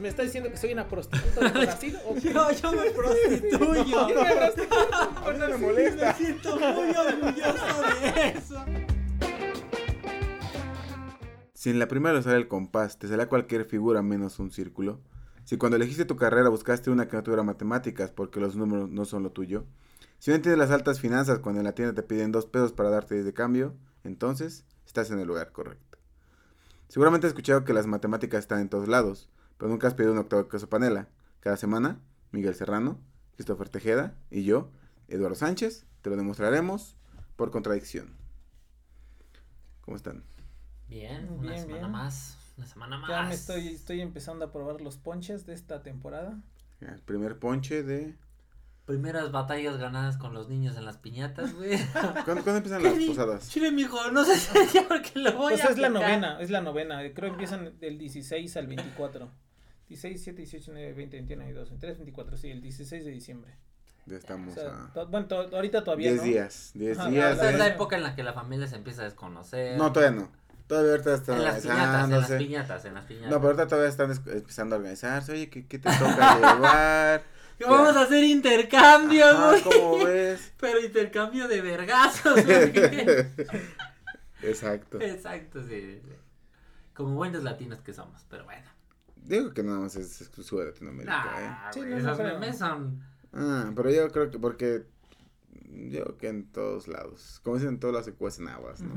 ¿Me está diciendo que soy una prostituta de Brasil? ¿O qué? yo, yo me prostituyo. Yo me no me molesta. Me siento muy orgulloso de eso. Si en la primera usar el compás te sale cualquier figura menos un círculo, si cuando elegiste tu carrera buscaste una que no tuviera matemáticas porque los números no son lo tuyo, si no entiendes las altas finanzas cuando en la tienda te piden dos pesos para darte 10 de cambio, entonces estás en el lugar correcto. Seguramente has escuchado que las matemáticas están en todos lados, pero nunca has pedido un octavo de queso panela. Cada semana, Miguel Serrano, Christopher Tejeda y yo, Eduardo Sánchez, te lo demostraremos por contradicción. ¿Cómo están? Bien, Bien, una semana bien. más. Una semana más. Ya me estoy, estoy empezando a probar los ponches de esta temporada. El primer ponche de... Primeras batallas ganadas con los niños en las piñatas, güey. ¿Cuándo, cuándo empiezan ¿Qué las posadas? Chile, mijo, no sé si ya porque lo voy Pues a es la novena, es la novena. Creo que empiezan del 16 al 24. 16, 7, 18, 19, 20, 21, 22, 23, 24, sí, el 16 de diciembre. Ya O estamos sea, a to- bueno, to- ahorita todavía 10 no. días. 10 Ajá, días. Esa es la época en la que la familia se empieza a desconocer. No, todavía no. Todavía ahorita están En las piñatas, en las piñatas, en las piñatas. No, pero ahorita todavía están es- empezando a organizarse. Oye, ¿qué, qué te toca llevar? Que vamos a hacer intercambio, Ajá, güey. ¿Cómo ves? Pero intercambio de vergazos, güey. Exacto. Exacto, sí, sí. Como buenos latinos que somos, pero bueno. Digo que nada más es exclusivo de Latinoamérica, ¿eh? Nah, Sí, güey, no, no esos creo. memes son. Ah, pero yo creo que porque. Yo creo que en todos lados. Como dicen, en todos lados se cuecen aguas, ¿no?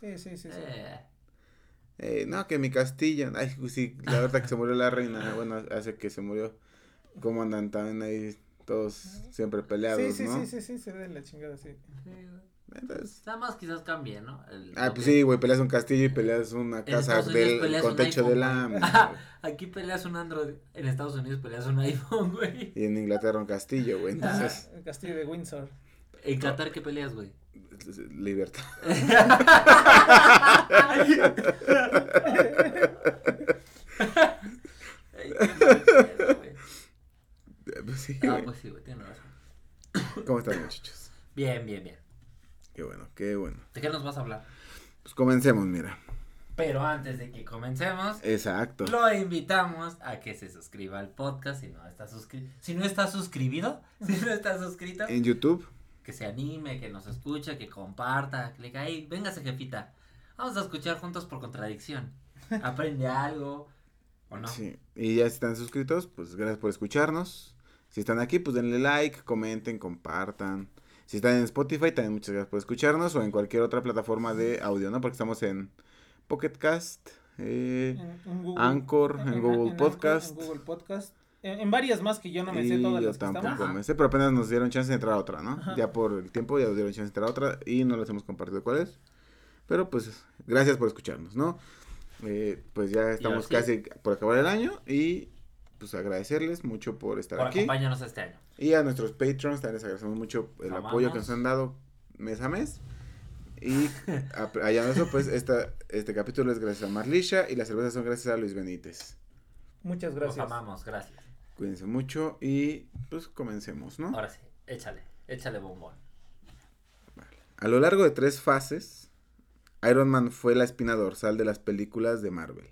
Sí, sí, sí. sí. Eh, Eh, no, que mi castillo. Ay, pues sí, la verdad que se murió la reina. Bueno, hace que se murió. ¿Cómo andan también ahí todos siempre peleados, sí, sí, no? sí, sí, sí, se ve la chingada, sí. sí. Entonces, Nada más quizás cambie, ¿no? El- ah, pues que- sí, güey, peleas un castillo y peleas una casa del, peleas con un techo iPhone, de güey. Aquí peleas un Android, en Estados Unidos peleas un iPhone, güey. Y en Inglaterra un castillo, güey. Entonces, Ah, el castillo de Windsor. En Qatar, ¿qué peleas, güey? libertad. Pues sí, Ah, güey. pues sí, güey, tienes razón. ¿Cómo están, muchachos? Bien, bien, bien. Qué bueno, qué bueno. ¿De qué nos vas a hablar? Pues comencemos, mira. Pero antes de que comencemos, Exacto. lo invitamos a que se suscriba al podcast si no está suscrito. Si no está suscribido, si no está suscrito, En YouTube, que se anime, que nos escuche, que comparta, que le diga, "Ey, véngase jefita. Vamos a escuchar juntos por contradicción. Aprende algo o no. sí. Y ya si están suscritos, pues gracias por escucharnos. Si están aquí, pues denle like, comenten, compartan. Si están en Spotify, también muchas gracias por escucharnos. O en cualquier otra plataforma de audio, ¿no? Porque estamos en Pocket Cast, eh, En, en Google, Anchor, en Google Anchor, Podcast. En Google Podcast. En, en varias más que yo no me sé todas yo las que tampoco estamos. me sé, pero apenas nos dieron chance de entrar a otra, ¿no? Ajá. Ya por el tiempo ya nos dieron chance de entrar a otra y no les hemos compartido cuál es. Pero pues gracias por escucharnos, ¿no? Eh, pues ya estamos casi por acabar el año y pues agradecerles mucho por estar Por aquí. acompáñanos este año. Y a nuestros patrons también les agradecemos mucho el Amamos. apoyo que nos han dado mes a mes. Y allá eso, pues esta, este capítulo es gracias a Marlisha y las cervezas son gracias a Luis Benítez. Muchas Los gracias. amamos, gracias. Cuídense mucho y pues comencemos, ¿no? Ahora sí, échale, échale bombón. A lo largo de tres fases, Iron Man fue la espina dorsal de las películas de Marvel.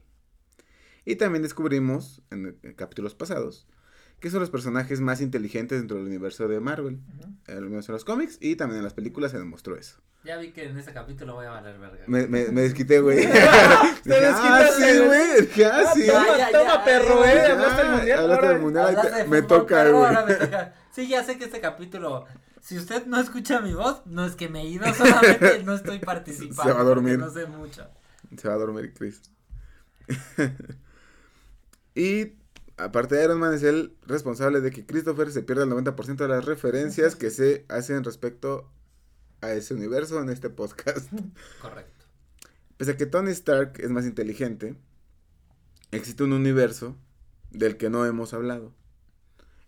Y también descubrimos, en, en capítulos pasados, que son los personajes más inteligentes dentro del universo de Marvel. Ujú. En el universo de los cómics y también en las películas se demostró eso. Ya vi que en este capítulo voy a valer verga. Me, me, me desquité, güey. Te ah, desquitaste, sí, güey. güey. Dije, ah, Ah, toma, ya, toma, ya, perro, eh. Hablaste del mundial. hablaste del mundial. me fútbol, toca, güey. ahora me toca. Sí, ya sé que este capítulo, si usted no escucha mi voz, no es que me he ido, solamente no estoy participando. Se va a dormir. No sé mucho. Se va a dormir Chris. Y aparte de Iron Man es el responsable de que Christopher se pierda el 90% de las referencias que se hacen respecto a ese universo en este podcast. Correcto. Pese a que Tony Stark es más inteligente, existe un universo del que no hemos hablado.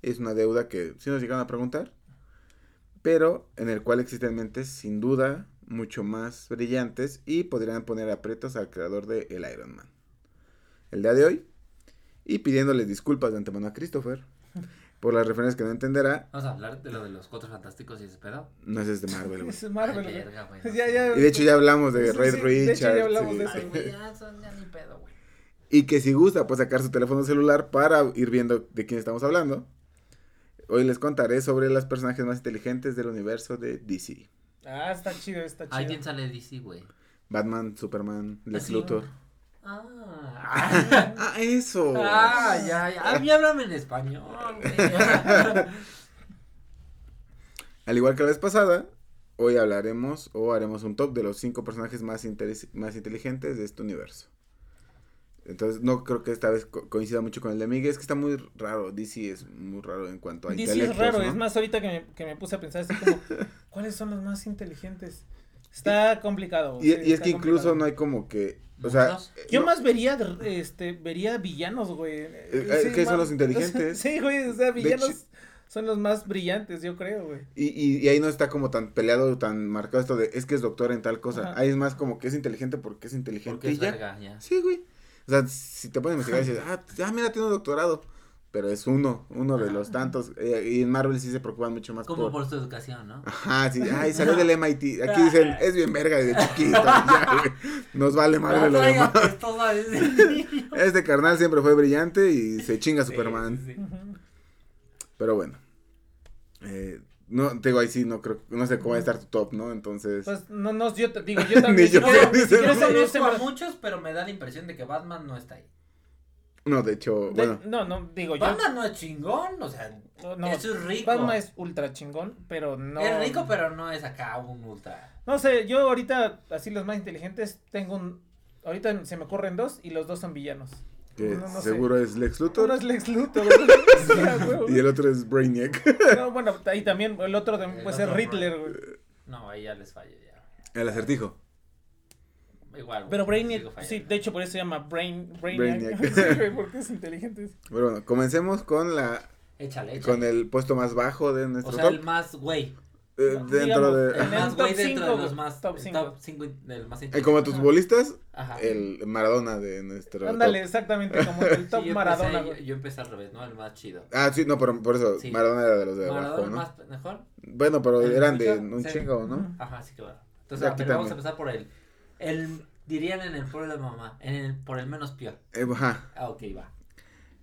Es una deuda que sí nos llegaron a preguntar, pero en el cual existen mentes sin duda mucho más brillantes y podrían poner aprietos al creador de El Iron Man. El día de hoy, y pidiéndole disculpas de antemano a Christopher por las referencias que no entenderá, Vamos a hablar de lo de los cuatro fantásticos y ese pedo. no es de Marvel, güey. Es Marvel, Ay, güey. verga, güey, Ya, no ya. sé. Y de hecho ya hablamos de Sí, Red sí, de hecho ya hablamos y- de eso, Ay, güey, ya, son ya ni pedo, güey. Y que si gusta, pues sacar su teléfono celular para ir viendo de quién estamos hablando. Hoy les contaré sobre los personajes más inteligentes del universo de DC. Ah, está chido, está chido. Ay, ¿quién sale de DC, güey? Batman, Superman, Lex sí? Luthor. Ah. Ah, eso. Ah, ya, ya. A mí háblame en español. Al igual que la vez pasada, hoy hablaremos o haremos un top de los cinco personajes más, interes- más inteligentes de este universo. Entonces, no creo que esta vez co- coincida mucho con el de Miguel. Es que está muy raro. DC es muy raro en cuanto a DC es raro, ¿no? es más, ahorita que me, que me puse a pensar así como, ¿cuáles son los más inteligentes? Está complicado. Y, sí, y es que incluso complicado. no hay como que. O sea. Eh, Yo no- más vería, este, vería villanos, güey. eh, ¿qué son los inteligentes? Sí, güey, o sea, villanos son los más brillantes, yo creo, güey. Y, y, y ahí no está como tan peleado, tan marcado esto de es que es doctor en tal cosa. Ajá. Ahí es más como que es inteligente porque es inteligente Porque y es ya. verga, ya. Sí, güey. O sea, si te pones a investigar y dices, ah, ya mira, tiene un doctorado. Pero es uno, uno de los tantos. Eh, y en Marvel sí se preocupan mucho más Como por... por su educación, ¿no? Ajá, sí, ay, salió del MIT. Aquí dicen, es bien verga desde chiquito. ya. Nos vale madre lo demás. Este carnal siempre fue brillante y se chinga Superman. Pero bueno. Eh, no, te digo, ahí sí, no creo, no sé cómo va a estar tu top, ¿no? Entonces... Pues, no, no, yo te digo, yo también. Ni yo, no, Yo ¿no? sé- conozco se a me- muchos, pero me da la impresión de que Batman no está ahí. No, de hecho, de- bueno. No, no, digo, yo. Batman no es chingón, o sea, no, eso es rico. Batman es ultra chingón, pero no. Es rico, pero no es acá un ultra. No sé, yo ahorita, así los más inteligentes, tengo un. Ahorita se me ocurren dos y los dos son villanos. Que No, no sé. seguro es Lex Uno Luthor es Lex Luthor. y el otro es Brainiac. No, bueno, ahí también el otro también El puede ser Riddler, güey. No, ahí ya les falla ya. El acertijo. Igual. Pero Brainiac, sí, de hecho por eso se llama Brain, Brainiac. Brainiac. Sí, güey, porque es inteligente. Pero bueno, comencemos con la Échale, échale. con el puesto más bajo de nuestro O sea, top. el más güey. Eh, no, dentro digamos, de. el más güey dentro cinco, de los más. top el cinco. Top 5 del más Eh, como tus bolistas, Ajá. el Maradona de nuestro. Ándale, top. exactamente como el Sí, top yo Maradona, empecé, yo, yo empecé al revés, ¿no? El más chido. Ah, sí, no, pero por eso Sí. Maradona era de los de Maradona abajo, ¿no? más mejor. Bueno, pero ¿El eran de un Sí. chingo, ¿no? Ajá, sí que va. Entonces, vamos a empezar por el. El. Dirían en el pueblo de mamá. En el, por el menos peor. Eh, ajá. Ah, ok, va.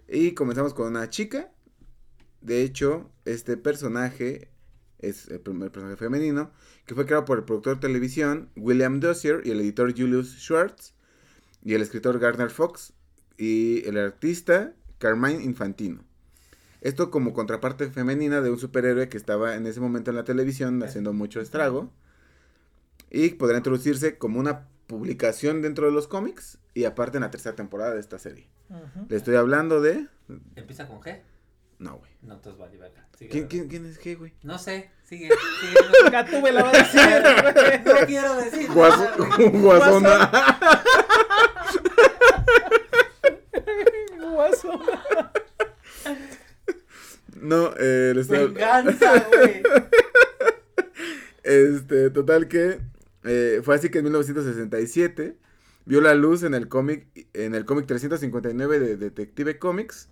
Y comenzamos con una chica. De hecho, este personaje es el primer personaje femenino que fue creado por el productor de televisión William Dozier y el editor Julius Schwartz y el escritor Gardner Fox y el artista Carmine Infantino. Esto como contraparte femenina de un superhéroe que estaba en ese momento en la televisión haciendo mucho estrago y podrá introducirse como una publicación dentro de los cómics y aparte en la tercera temporada de esta serie. Le estoy hablando de... ¿Empieza con G? No, güey. No, entonces vale. Sigue, ¿Quién, quién, quién es qué, güey? No sé, sigue. sigue Gatúbela la va a decir, no, no quiero decir. Güey. Guasona. Guaso. No, eh, le estoy- Venganza, güey. Este, total que eh, fue así que en 1967 vio la luz en el cómic en el cómic 359 de Detective Comics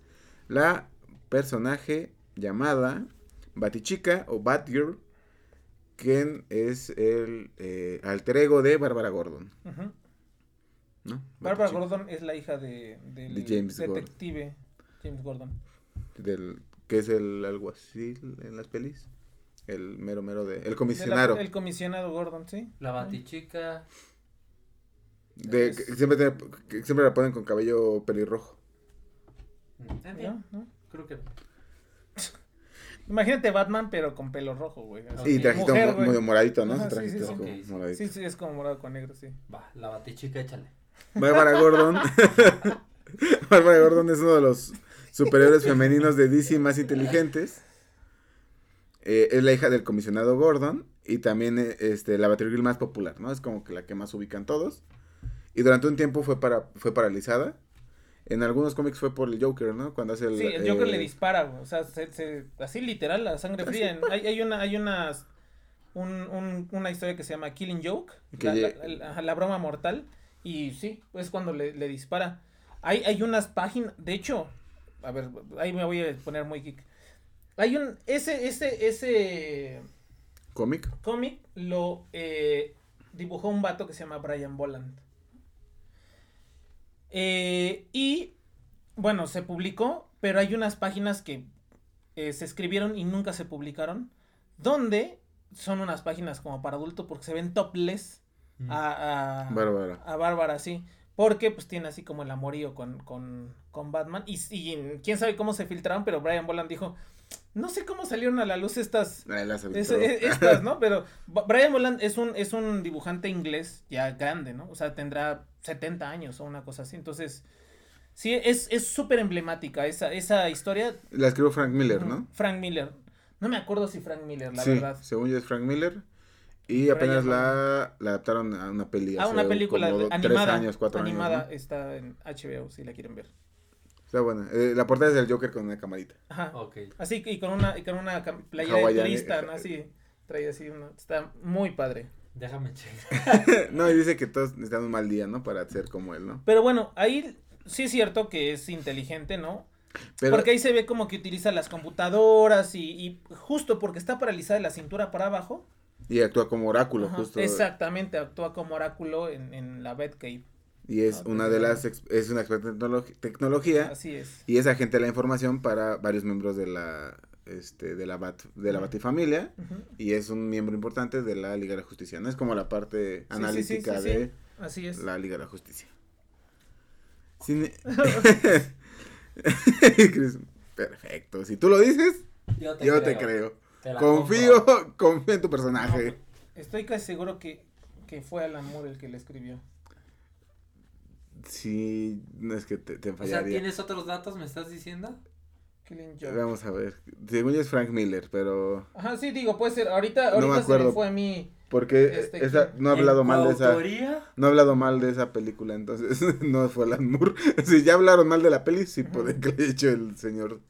la personaje llamada Batichica o Batgirl quien es el eh, alter ego de Bárbara Gordon. ¿no? Bárbara Gordon es la hija de, del De James Gordon. detective James Gordon. del que es el alguacil en las pelis, el mero mero de el De la- comisionado. el comisionado Gordon, sí. La batichica. De, Es- que siempre, tiene- que siempre la ponen con cabello pelirrojo. mm, ¿No? ¿No? creo que. Imagínate Batman, pero con pelo rojo, güey. Y trajito Mujer, güey. medio moradito, ¿no? Ajá, trajito sí, como sí. moradito. Sí, sí, es como morado con negro, sí. Va, la batichica, échale. Bárbara Gordon. Bárbara Gordon es uno de los superhéroes femeninos de DC más inteligentes. Eh, es la hija del comisionado Gordon y también eh, este, la Batgirl más popular, ¿no? Es como que la que más ubican todos. Y durante un tiempo fue, para, fue paralizada En algunos cómics fue por el Joker, ¿no? Cuando hace el... Sí, el Joker eh, le dispara, güey, o sea, se, se- así literal, la sangre fría. Hay, hay una, hay unas, un, un- una historia que se llama Killing Joke, la broma mortal, y sí, es cuando le, le dispara. Hay, hay unas páginas, de hecho, a ver, ahí me voy a poner muy geek. Hay un, ese, ese, ese cómic. cómic lo eh, dibujó un vato que se llama Brian Boland. Eh, y bueno, se publicó, pero hay unas páginas que eh, se escribieron y nunca se publicaron, donde son unas páginas como para adulto porque se ven topless Mm. a, a, Bárbara. a Bárbara, sí. Porque pues tiene así como el amorío con, con, con Batman. Y, y quién sabe cómo se filtraron, pero Brian Boland dijo, no sé cómo salieron a la luz estas, Ah, es- es- estas, ¿no? Pero Brian Boland es un, es un dibujante inglés ya grande, ¿no? O sea, tendrá 70 años o una cosa así. Entonces, sí, es es súper emblemática esa, esa historia. La escribió Frank Miller, ¿no? Frank Miller. No me acuerdo si Frank Miller, la sí, verdad. según yo es Frank Miller. Y apenas la, la adaptaron a una peli. Ah, hace una película como animada. Tres años, cuatro animada años. está en HBO si la quieren ver. Está buena. Eh, la portada es del Joker con una camarita. Ajá. Ok. Así y con una y con una playera de turista, ¿no? Así trae así una está muy padre. Déjame checar. no, y dice que todos necesitan un mal día, ¿no? Para ser como él, ¿no? Pero bueno, ahí sí es cierto que es inteligente, ¿no? Pero Porque ahí se ve como que utiliza las computadoras y, y justo porque está paralizada de la cintura para abajo. y actúa como oráculo, ajá, justo. Exactamente, actúa como oráculo en, en la Batcave. Y es Ah, una pues, de las es una experta en tecnolo- tecnología Así es. y es agente de la información para varios miembros de la este de la Bat, de la Ujú. Batifamilia Ujú, y es un miembro importante de la Liga de la Justicia. No es como la parte sí, analítica sí, sí. de Así es. la Liga de la Justicia. Chris, Perfecto. Si tú lo dices, Yo te yo creo. te creo. Te la Confío, compro. confío en tu personaje. Estoy casi seguro que, que fue Alan Moore el que le escribió. Sí, no es que te, te O sea, fallaría. ¿tienes otros datos, me estás diciendo? Killing Joke. Vamos a ver. Según yo es Frank Miller, pero Ajá, sí, digo, puede ser. Ahorita, No me ahorita se acuerdo. me fue a mí. porque Este, esa, no ha hablado ¿En mal de esa no ha hablado mal de esa película, entonces no fue Alan Moore. Si ya hablaron mal de la peli, sí puede que le haya hecho el señor.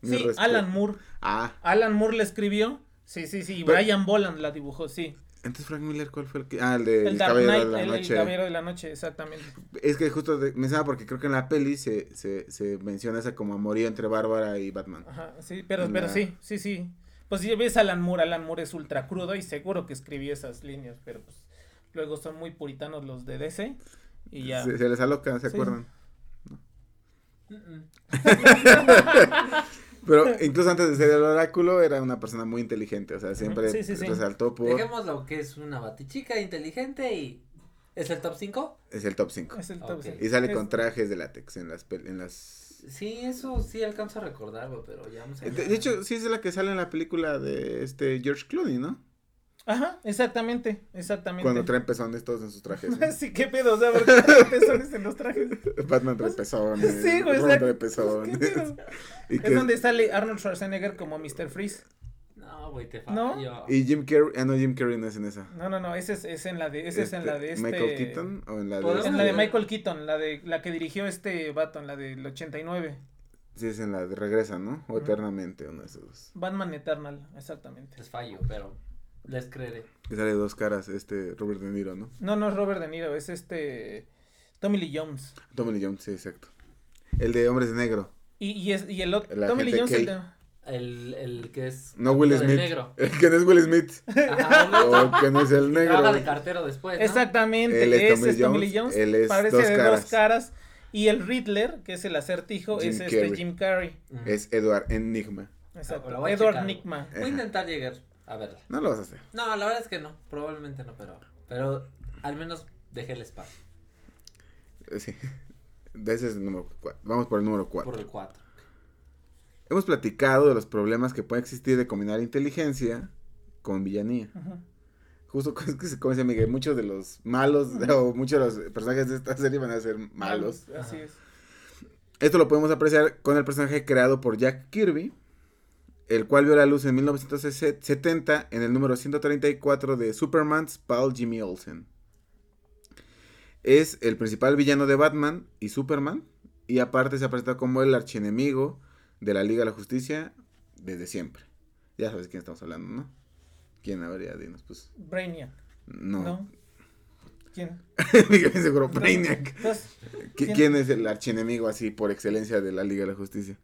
mi Sí, respeto. Alan Moore. Ah, Alan Moore le escribió. Sí, sí, sí. y Pero- Brian Boland la dibujó, sí. Entonces Frank Miller, ¿cuál fue el que? Ah, el de El, El, Dark Caballero Knight, de la el, el Noche. Caballero de la Noche, exactamente. Es que justo de- mencionaba porque creo que en la peli se, se, se menciona esa como amorío entre Bárbara y Batman. Ajá, sí, pero, En pero la- sí, sí, sí. Pues si ves a Alan Moore, Alan Moore es ultra crudo y seguro que escribió esas líneas, pero pues luego son muy puritanos los de DC y ya. Se, se les aloca, ¿se Sí. acuerdan? Mm, mm. Pero incluso antes de ser el oráculo era una persona muy inteligente, o sea, siempre Sí, sí, sí. resaltó por... Dejémoslo que es una batichica inteligente y. ¿Es el top 5? Es el top 5. Es el top Ok. cinco. Y sale Es- con trajes de látex en las... pel- En las... Sí, eso sí alcanzo a recordarlo, pero ya no sé. De, de hecho, sí es la que sale en la película de este George Clooney, ¿no? Ajá, exactamente, exactamente. Cuando traen pezones todos en sus trajes. ¿no? sí, qué pedo, o sea, ¿por qué trae pezones en los trajes? Batman trae pezones. Sí, güey, exacto. trae ¿Qué pezones. y, Es que- donde sale Arnold Schwarzenegger como Mr. Freeze. No, güey, te ¿No? fallo. y Jim Carrey... Ah, no, Jim Carrey no es en esa. No, no, no, ese es, es en la de, ese es en la de este. ¿Michael Keaton o en la de... ¿Podemos En la de? Michael Keaton, la de la que dirigió este vato, en la del 89. Sí, es en la de Regresa, ¿no? O. Eternamente, uno de esos dos. Batman Eternal, exactamente. Les fallo, pero les creeré. Que sale de dos caras, este Robert De Niro, ¿no? No, no es Robert De Niro, es este Tommy Lee Jones. Tommy Lee Jones, sí, exacto. El de Hombres de Negro. Y, y, es, y el otro, Tommy Lee Jones, el de- El, el que es. No Will Smith. negro. El que no es Will Smith. Ajá, o que no es el negro. Trabaja de cartero después. ¿no? Exactamente, Él es ese Tommy es Tommy Jones, Lee Jones. él es parece dos de caras. dos caras. Y el Riddler, que es el acertijo, Jim es este Carrey. Jim Carrey. Es Edward Enigma. Exacto. Lo voy a Edward. Nickma. Voy a intentar llegar a verla. No lo vas a hacer. No, la verdad es que no. Probablemente no, pero. Pero al menos dejé el espacio. Eh, Sí. De ese es el número 4. Vamos por el número 4. Por el 4. Hemos platicado de los problemas que puede existir de combinar inteligencia con villanía. Ujú. Justo es que, como dice Miguel, muchos de los malos o muchos de los personajes de esta serie van a ser malos. Así Ajá. es. Esto lo podemos apreciar con el personaje creado por Jack Kirby, el cual vio la luz en 1970 en el número 134 de Superman's Paul Jimmy Olsen. Es el principal villano de Batman y Superman Y aparte se ha presentado como el archienemigo de la Liga de la Justicia desde siempre. Ya sabes quién estamos hablando, ¿no? ¿Quién habría? Dinos, pues. Brainiac. No. ¿No? ¿Quién? Seguro, Brainiac. Entonces, ¿Qui- ¿quién? ¿Quién es el archienemigo así por excelencia de la Liga de la Justicia?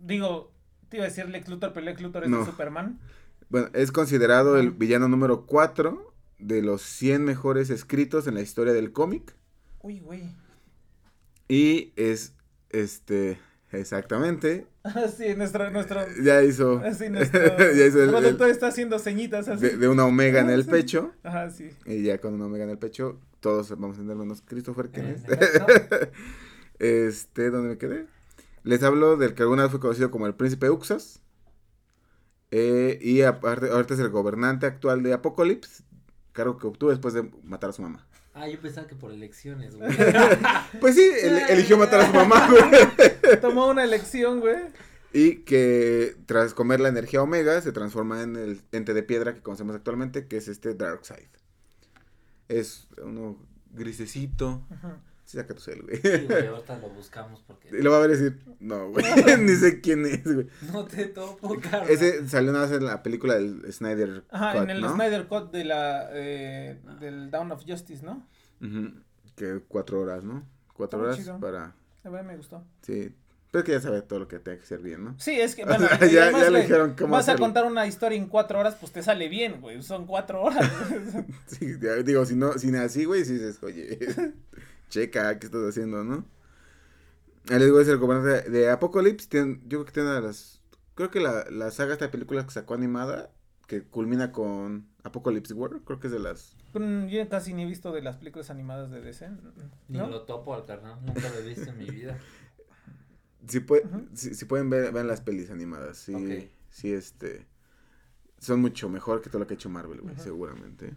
Digo, te iba a decir Lex Luthor, pero Lex Luthor es No. Superman. Bueno, es considerado el Ah. villano número 4 de los 100 mejores escritos en la historia del cómic. Uy, güey. Y es, este, exactamente, sí, nuestro, nuestro, ya hizo, sí, nuestro ya hizo el- productor el- está haciendo ceñitas así. de, de una omega en Ah, el sí. pecho. Ajá, sí. Y ya con una omega en el pecho, todos vamos a entender menos Christopher, ¿quién En es? efecto. Este, ¿dónde me quedé? Les hablo del que alguna vez fue conocido como el príncipe Uxas. Eh, y aparte, ahorita es el gobernante actual de Apocalypse, cargo que obtuvo después de matar a su mamá. Ah, yo pensaba que por elecciones, güey. Pues sí, el- eligió matar a su mamá, güey. Tomó una elección, güey. Y que tras comer la energía omega se transforma en el ente de piedra que conocemos actualmente, que es este Darkseid. Es uno grisecito. Ajá. Sí, saca tu cel, güey. Sí, güey, ahorita lo buscamos porque Y lo va a ver y decir, no, güey, ni sé quién es, güey. no te topo, cara. Ese salió nada más en la película del Snyder Ajá, Cut, en el ¿no? Snyder Cut de la, eh, del Down of Justice, ¿no? Ujú, Que cuatro horas, ¿no? Cuatro Está horas chido. para... A ver, me gustó. Sí, pero es que ya sabe todo lo que tiene que ser bien, ¿no? Sí, es que, O bueno, sea, y ya- además, ya le dijeron cómo vas a contar una historia en cuatro horas, pues te sale bien, güey, son cuatro horas. Sí, ya digo, si no, si no así, güey, si dices, oye, checa, ¿qué estás haciendo, no? Ahí les digo, es el gobernante de, Apocalypse, tiene- yo creo que tiene una de las, creo que la, la saga esta de películas que sacó animada, que culmina con Apocalypse War, creo que es de las, Yo casi ni he visto de las películas animadas de DC, Ni lo topo al carnal, nunca lo he visto en mi vida. si, pue- Ujú. si, si pueden ver, vean las pelis animadas, sí, Ok. sí, este, son mucho mejor que todo lo que ha hecho Marvel, güey, seguramente.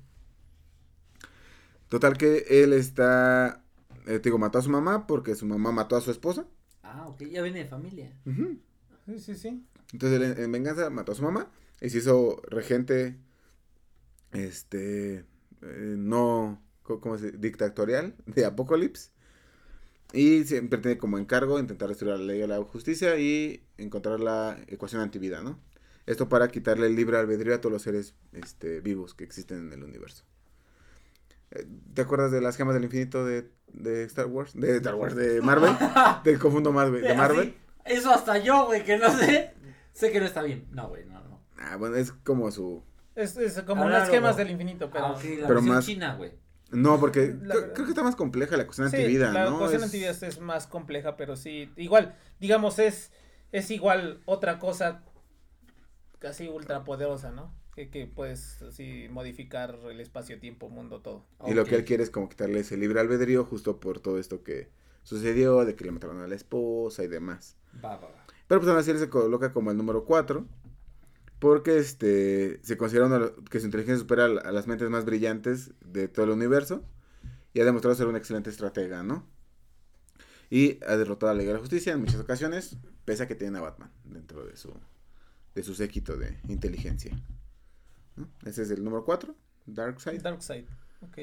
Total que él está, eh, te digo, mató a su mamá porque su mamá mató a su esposa. Ah, ok, ya viene de familia. Ujú. Sí, sí, sí. Entonces él en, en venganza mató a su mamá y se hizo regente, este, eh, no, ¿cómo se dice? Dictatorial de Apocalypse. Y siempre tiene como encargo intentar destruir la ley de la justicia y encontrar la ecuación antivida, ¿no? Esto para quitarle el libre albedrío a todos los seres este, vivos que existen en el universo. ¿Te acuerdas de las gemas del infinito de, de Star Wars? De Star Wars, de Marvel. Del confundo más, güey. De Marvel. Así, eso hasta yo, güey, que no sé. Sé que no está bien. No, güey, no, no. Ah, bueno, es como su... Es, es como Ahora las lo- gemas del infinito, pero... Ah, ok, la pero versión más- china, güey. No, porque La creo, que está más compleja la cuestión Sí, antivida, la ¿no? ecuación Es- antivida es más compleja, pero sí, igual, digamos, es, es igual otra cosa casi ultra poderosa, ¿no? Que, que puedes así modificar el espacio-tiempo, mundo, todo. Y lo que él quiere es como quitarle ese libre albedrío justo por todo esto que sucedió, de que le mataron a la esposa y demás. Va, va, va. Pero pues aún así él se coloca como el número 4. Porque este se considera uno que su inteligencia supera a la- a las mentes más brillantes de todo el universo. Y ha demostrado ser un excelente estratega, ¿no? Y ha derrotado a la Liga de la Justicia en muchas ocasiones, pese a que tiene a Batman dentro de su, de su séquito de inteligencia. ¿No? Ese es el número 4, Darkseid. Darkseid, ok.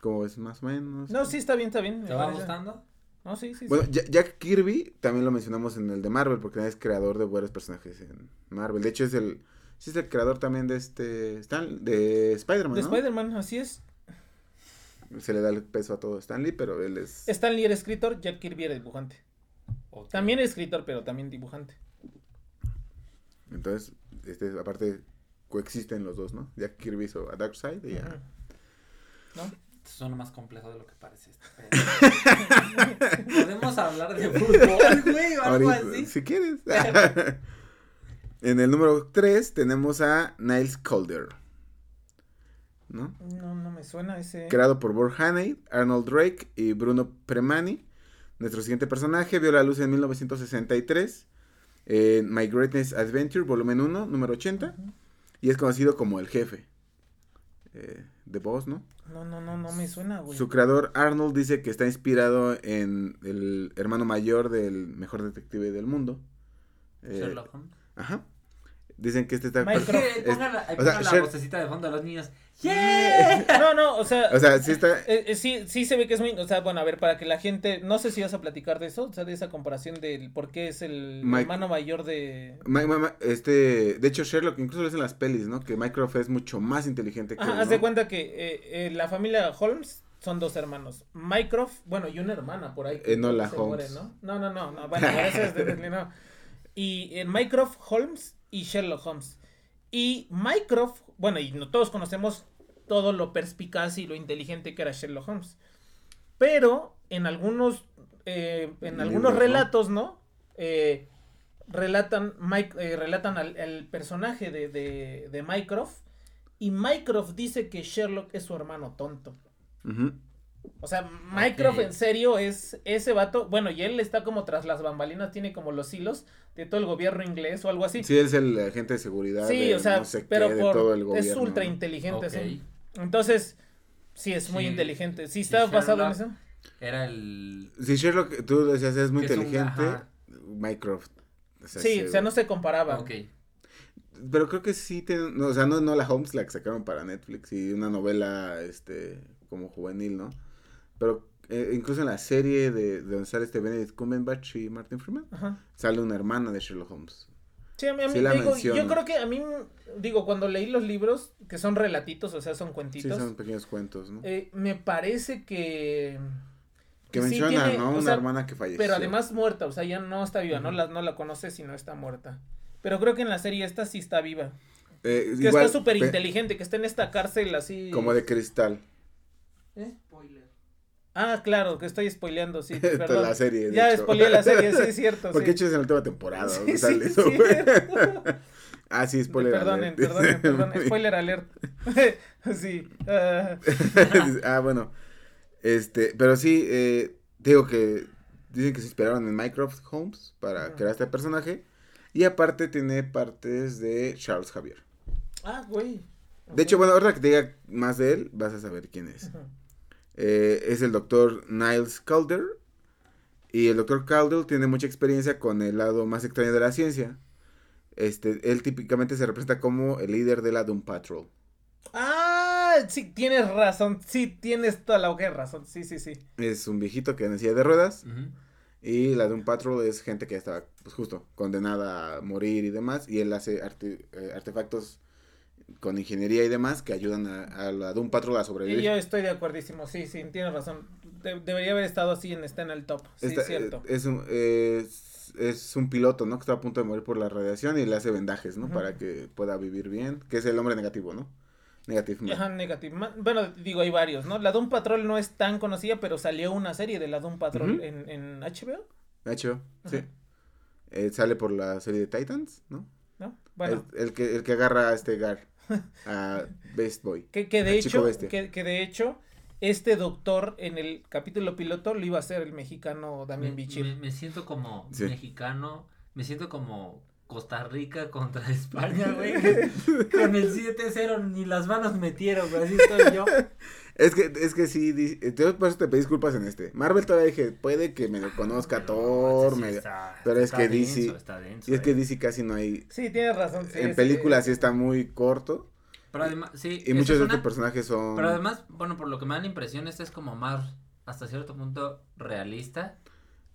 ¿Cómo ves más o menos? No, sí, está bien, está bien. me ¿Te va gustando? No, sí, sí, Bueno, sí. Jack Kirby también lo mencionamos en el de Marvel, porque es creador de buenos personajes en Marvel. De hecho, es el, sí es el creador también de este, Stan, de Spider-Man, De ¿no? Spider-Man, así es. Se le da el peso a todo Stanley, pero él es... Stan Lee era escritor, Jack Kirby era dibujante. También era escritor, pero también dibujante. Entonces, este, aparte, coexisten los dos, ¿no? Jack Kirby hizo a Darkseid y a... ¿No? Suena más complejo de lo que parece este. Podemos hablar de fútbol, güey, o algo Ahorita, así. si quieres. en el número 3 tenemos a Niles Calder. ¿No? No, no me suena ese. Creado por Burt Haney, Arnold Drake y Bruno Premani. Nuestro siguiente personaje vio la luz en 1963 en My Greatness Adventure, volumen 1, número 80. Ujú. Y es conocido como el jefe. Eh, The Boss, ¿no? No, no, no, no me suena, güey. Su creador Arnold dice que está inspirado en el hermano mayor del mejor detective del mundo. Eh, Sherlock Holmes. Ajá. Dicen que este está... Pongan la, o sea, la Sher- vocecita de fondo a los niños. ¡Yeah! No, no, o sea, O sea, sí está... eh, eh, sí, sí se ve que es muy, o sea, bueno, a ver, para que la gente, no sé si vas a platicar de eso, o sea, de esa comparación del por qué es el Mike- hermano mayor de... Este, de hecho Sherlock incluso lo hace en las pelis, ¿no? Que Mycroft es mucho más inteligente que Ajá, él, haz ¿no? de cuenta que eh, eh, la familia Holmes son dos hermanos. Mycroft, bueno, y una hermana por ahí. que Enola se Holmes. muere, ¿no? No, no, no, no, bueno, es de- no. Y eh, Mycroft Holmes y Sherlock Holmes. Y Mycroft, bueno, y no, todos conocemos todo lo perspicaz y lo inteligente que era Sherlock Holmes. Pero en algunos, eh, en algunos ¿no? relatos, ¿no? Eh, relatan, Mike, eh, relatan al, personaje de, de, de Mycroft. Y Mycroft dice que Sherlock es su hermano tonto. O sea, Mycroft en serio es ese vato. Bueno, y él está como tras las bambalinas, tiene como los hilos de todo el gobierno inglés o algo así. Sí, es el agente de seguridad. Sí, de o sea, no sé pero qué, de por, todo el gobierno. es ultra inteligente. Ok. Entonces, sí, es muy Sí. inteligente. Sí, está basado en eso. Era el. Si Sherlock, tú decías, es muy Que es un- inteligente. Mycroft. o sea, Sí, se- o sea, no se comparaba. Ok. Pero creo que sí, tiene- no, o sea, no, no la Holmes, la que sacaron para Netflix y una novela, este, como juvenil, ¿no? Pero eh, incluso en la serie de, de donde sale este Benedict Cumberbatch y Martin Freeman, Ajá. sale una hermana de Sherlock Holmes. Sí, a mí, a mí Sí la digo, yo creo que a mí, digo, cuando leí los libros, que son relatitos, o sea, son Sí, cuentitos, son pequeños cuentos, ¿no? eh, me parece que... que sí menciona, tiene, ¿no? Una sea, hermana que falleció. Pero además muerta, o sea, ya no está viva, no, la, no la conoce, sino está muerta. Pero creo que en la serie esta sí está viva. Eh, Que igual, está súper pe- inteligente, que está en esta cárcel así. Como de cristal. ¿Eh? Ah, claro, que estoy spoileando, sí, perdón. la serie. de ya hecho. spoileé la serie, sí, es cierto. Porque sí. hecho es en la última temporada. Sí, ¿dónde sí, sale eso? ah, sí, spoiler. Perdonen, alert. perdonen, perdonen. Spoiler alert. sí. ah, ah, bueno. Este, pero sí, eh, digo que dicen que se inspiraron en Mycroft Holmes para crear este personaje. Y aparte tiene partes de Charles Javier. ah, güey. De hecho, bueno, ahora que te diga más de él, vas a saber quién es. Eh, es el doctor Niles Calder. Y el doctor Calder tiene mucha experiencia con el lado más extraño de la ciencia. Este, él típicamente se representa como el líder de la Doom Patrol. Ah, sí, tienes razón. Sí, tienes toda la de razón. Sí, sí, sí. Es un viejito que nacía de ruedas. Y la Doom Patrol es gente que estaba, pues justo, condenada a morir y demás. Y él hace arte- eh, artefactos con ingeniería y demás que ayudan a, a la Doom Patrol a Y sobrevivir. yo estoy de acuerdísimo. Sí, sí, tienes razón. De- debería haber estado así en está en el top. Sí, Esta- es cierto. eh, es, un, es, es un piloto, ¿no? Que está a punto de morir por la radiación y le hace vendajes, ¿no? Para que pueda vivir bien. Que es el hombre negativo, ¿no? Negative Man. Ajá, negativo. Ma- Bueno, digo, hay varios, ¿no? La Doom Patrol no es tan conocida, pero salió una serie de la Doom Patrol en, en HBO, HBO, sí. Eh, sale por la serie de Titans, ¿no? ¿no? Bueno, El, el que, el que agarra a este Gar, a Best Boy. que, que de hecho, que, que de hecho, este doctor en el capítulo piloto lo iba a hacer el mexicano Me, Damián Bichir. me- me siento como Sí. mexicano, me siento como Costa Rica contra España, güey. Con el 7-0 ni las manos metieron, güey, así estoy yo. Es que, es que sí, di- entonces por eso te pedí disculpas en este. Marvel todavía dije, puede que me lo conozca Thor, Sí, me- está- pero es que denso, DC está denso, y es que eh. DC casi no hay, Sí, tienes razón. sí, en sí. películas sí está muy corto Pero además, sí. y muchos estos personajes son... Pero además, bueno, por lo que me da la impresión, este es como más, hasta cierto punto, realista.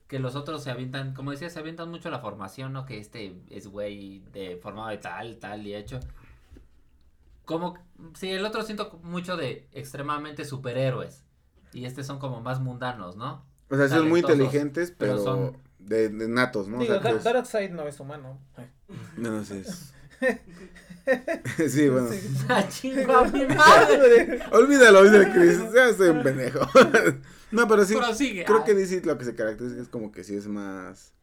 Que los otros se avientan, como decía, se avientan mucho la formación, ¿no? Que este es güey de formado de tal, tal y hecho. Como, sí, el otro siento mucho de extremadamente superhéroes. Y este son como más mundanos, ¿no? o sea, son muy inteligentes, pero pero, son- de, de natos, ¿no? O Digo, sea, que Dar- es- Darkseid no es humano. No, no sé. sí, bueno. ¡Ah, chingo, mi madre! Olvídalo, dice Chris. Ya soy un pendejo. no, pero sí. Prosigue. Creo Ah, que DC lo que se caracteriza es como que sí es más.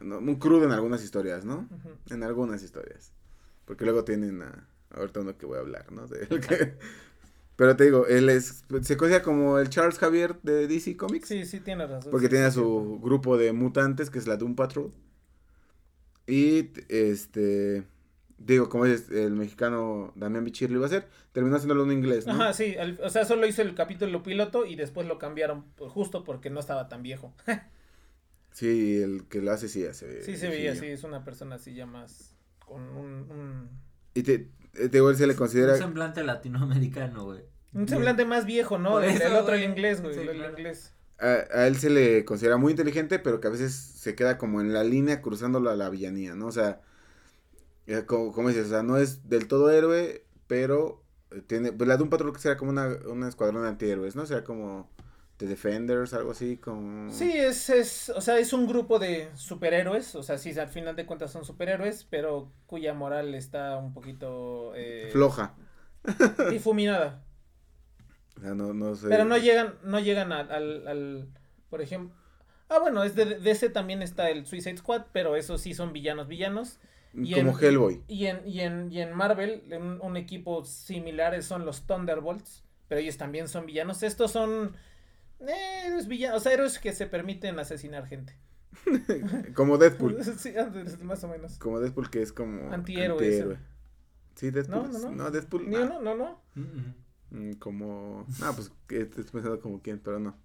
no, muy crudo en algunas historias, ¿no? En algunas historias. Porque luego tienen a. Ahorita uno que voy a hablar, ¿no? De- que- pero te digo, él es. Se considera como el Charles Javier de DC Comics. Sí, sí, tienes razón. Porque sí, tiene a sí, su grupo de mutantes, que es la Doom Patrol. Y este. Digo, como es el mexicano Damián Bichir lo iba a hacer, terminó haciéndolo en inglés, ¿no? Ajá, sí, el- o sea, solo hizo el capítulo piloto y después lo cambiaron pues, justo porque no estaba tan viejo. Sí, el que lo hace sí hace. Sí se veía, sí, es una persona así ya más con un, un, Y te, te igual se le Un considera... semblante latinoamericano, güey. un semblante más viejo, ¿no? Eso, el otro, el inglés, güey. Sí, el claro. inglés. A, a él se le considera muy inteligente, pero que a veces se queda como en la línea cruzándolo a la villanía, ¿no? O sea, eh, como, como dices, o sea, no es del todo héroe, pero eh, tiene, pues la de un patrón que será como una, un escuadrón de antihéroes, ¿no? Será como The Defenders, algo así, como... Sí, es, es, o sea, es un grupo de superhéroes, o sea, sí, al final de cuentas son superhéroes, pero cuya moral está un poquito eh, Floja. difuminada. O sea, no, no sé. Pero no llegan, no llegan al, al, al- por ejemplo, ah, bueno, es de, de ese también está el Suicide Squad, pero esos sí son villanos, villanos. y Como en- Hellboy. Y en, y en, y en Marvel, un, un equipo similar son los Thunderbolts, pero ellos también son villanos. Estos son eh, héroes villanos, o sea, héroes que se permiten asesinar gente. Como Deadpool. sí, antes, más o menos. Como Deadpool que es como... Antihéroe ese. Sí, Deadpool. No, no, no. Deadpool. Ni ah, uno, no, no. Mm, mm. mm, Como... Ah, pues estoy pensando como quién, pero no.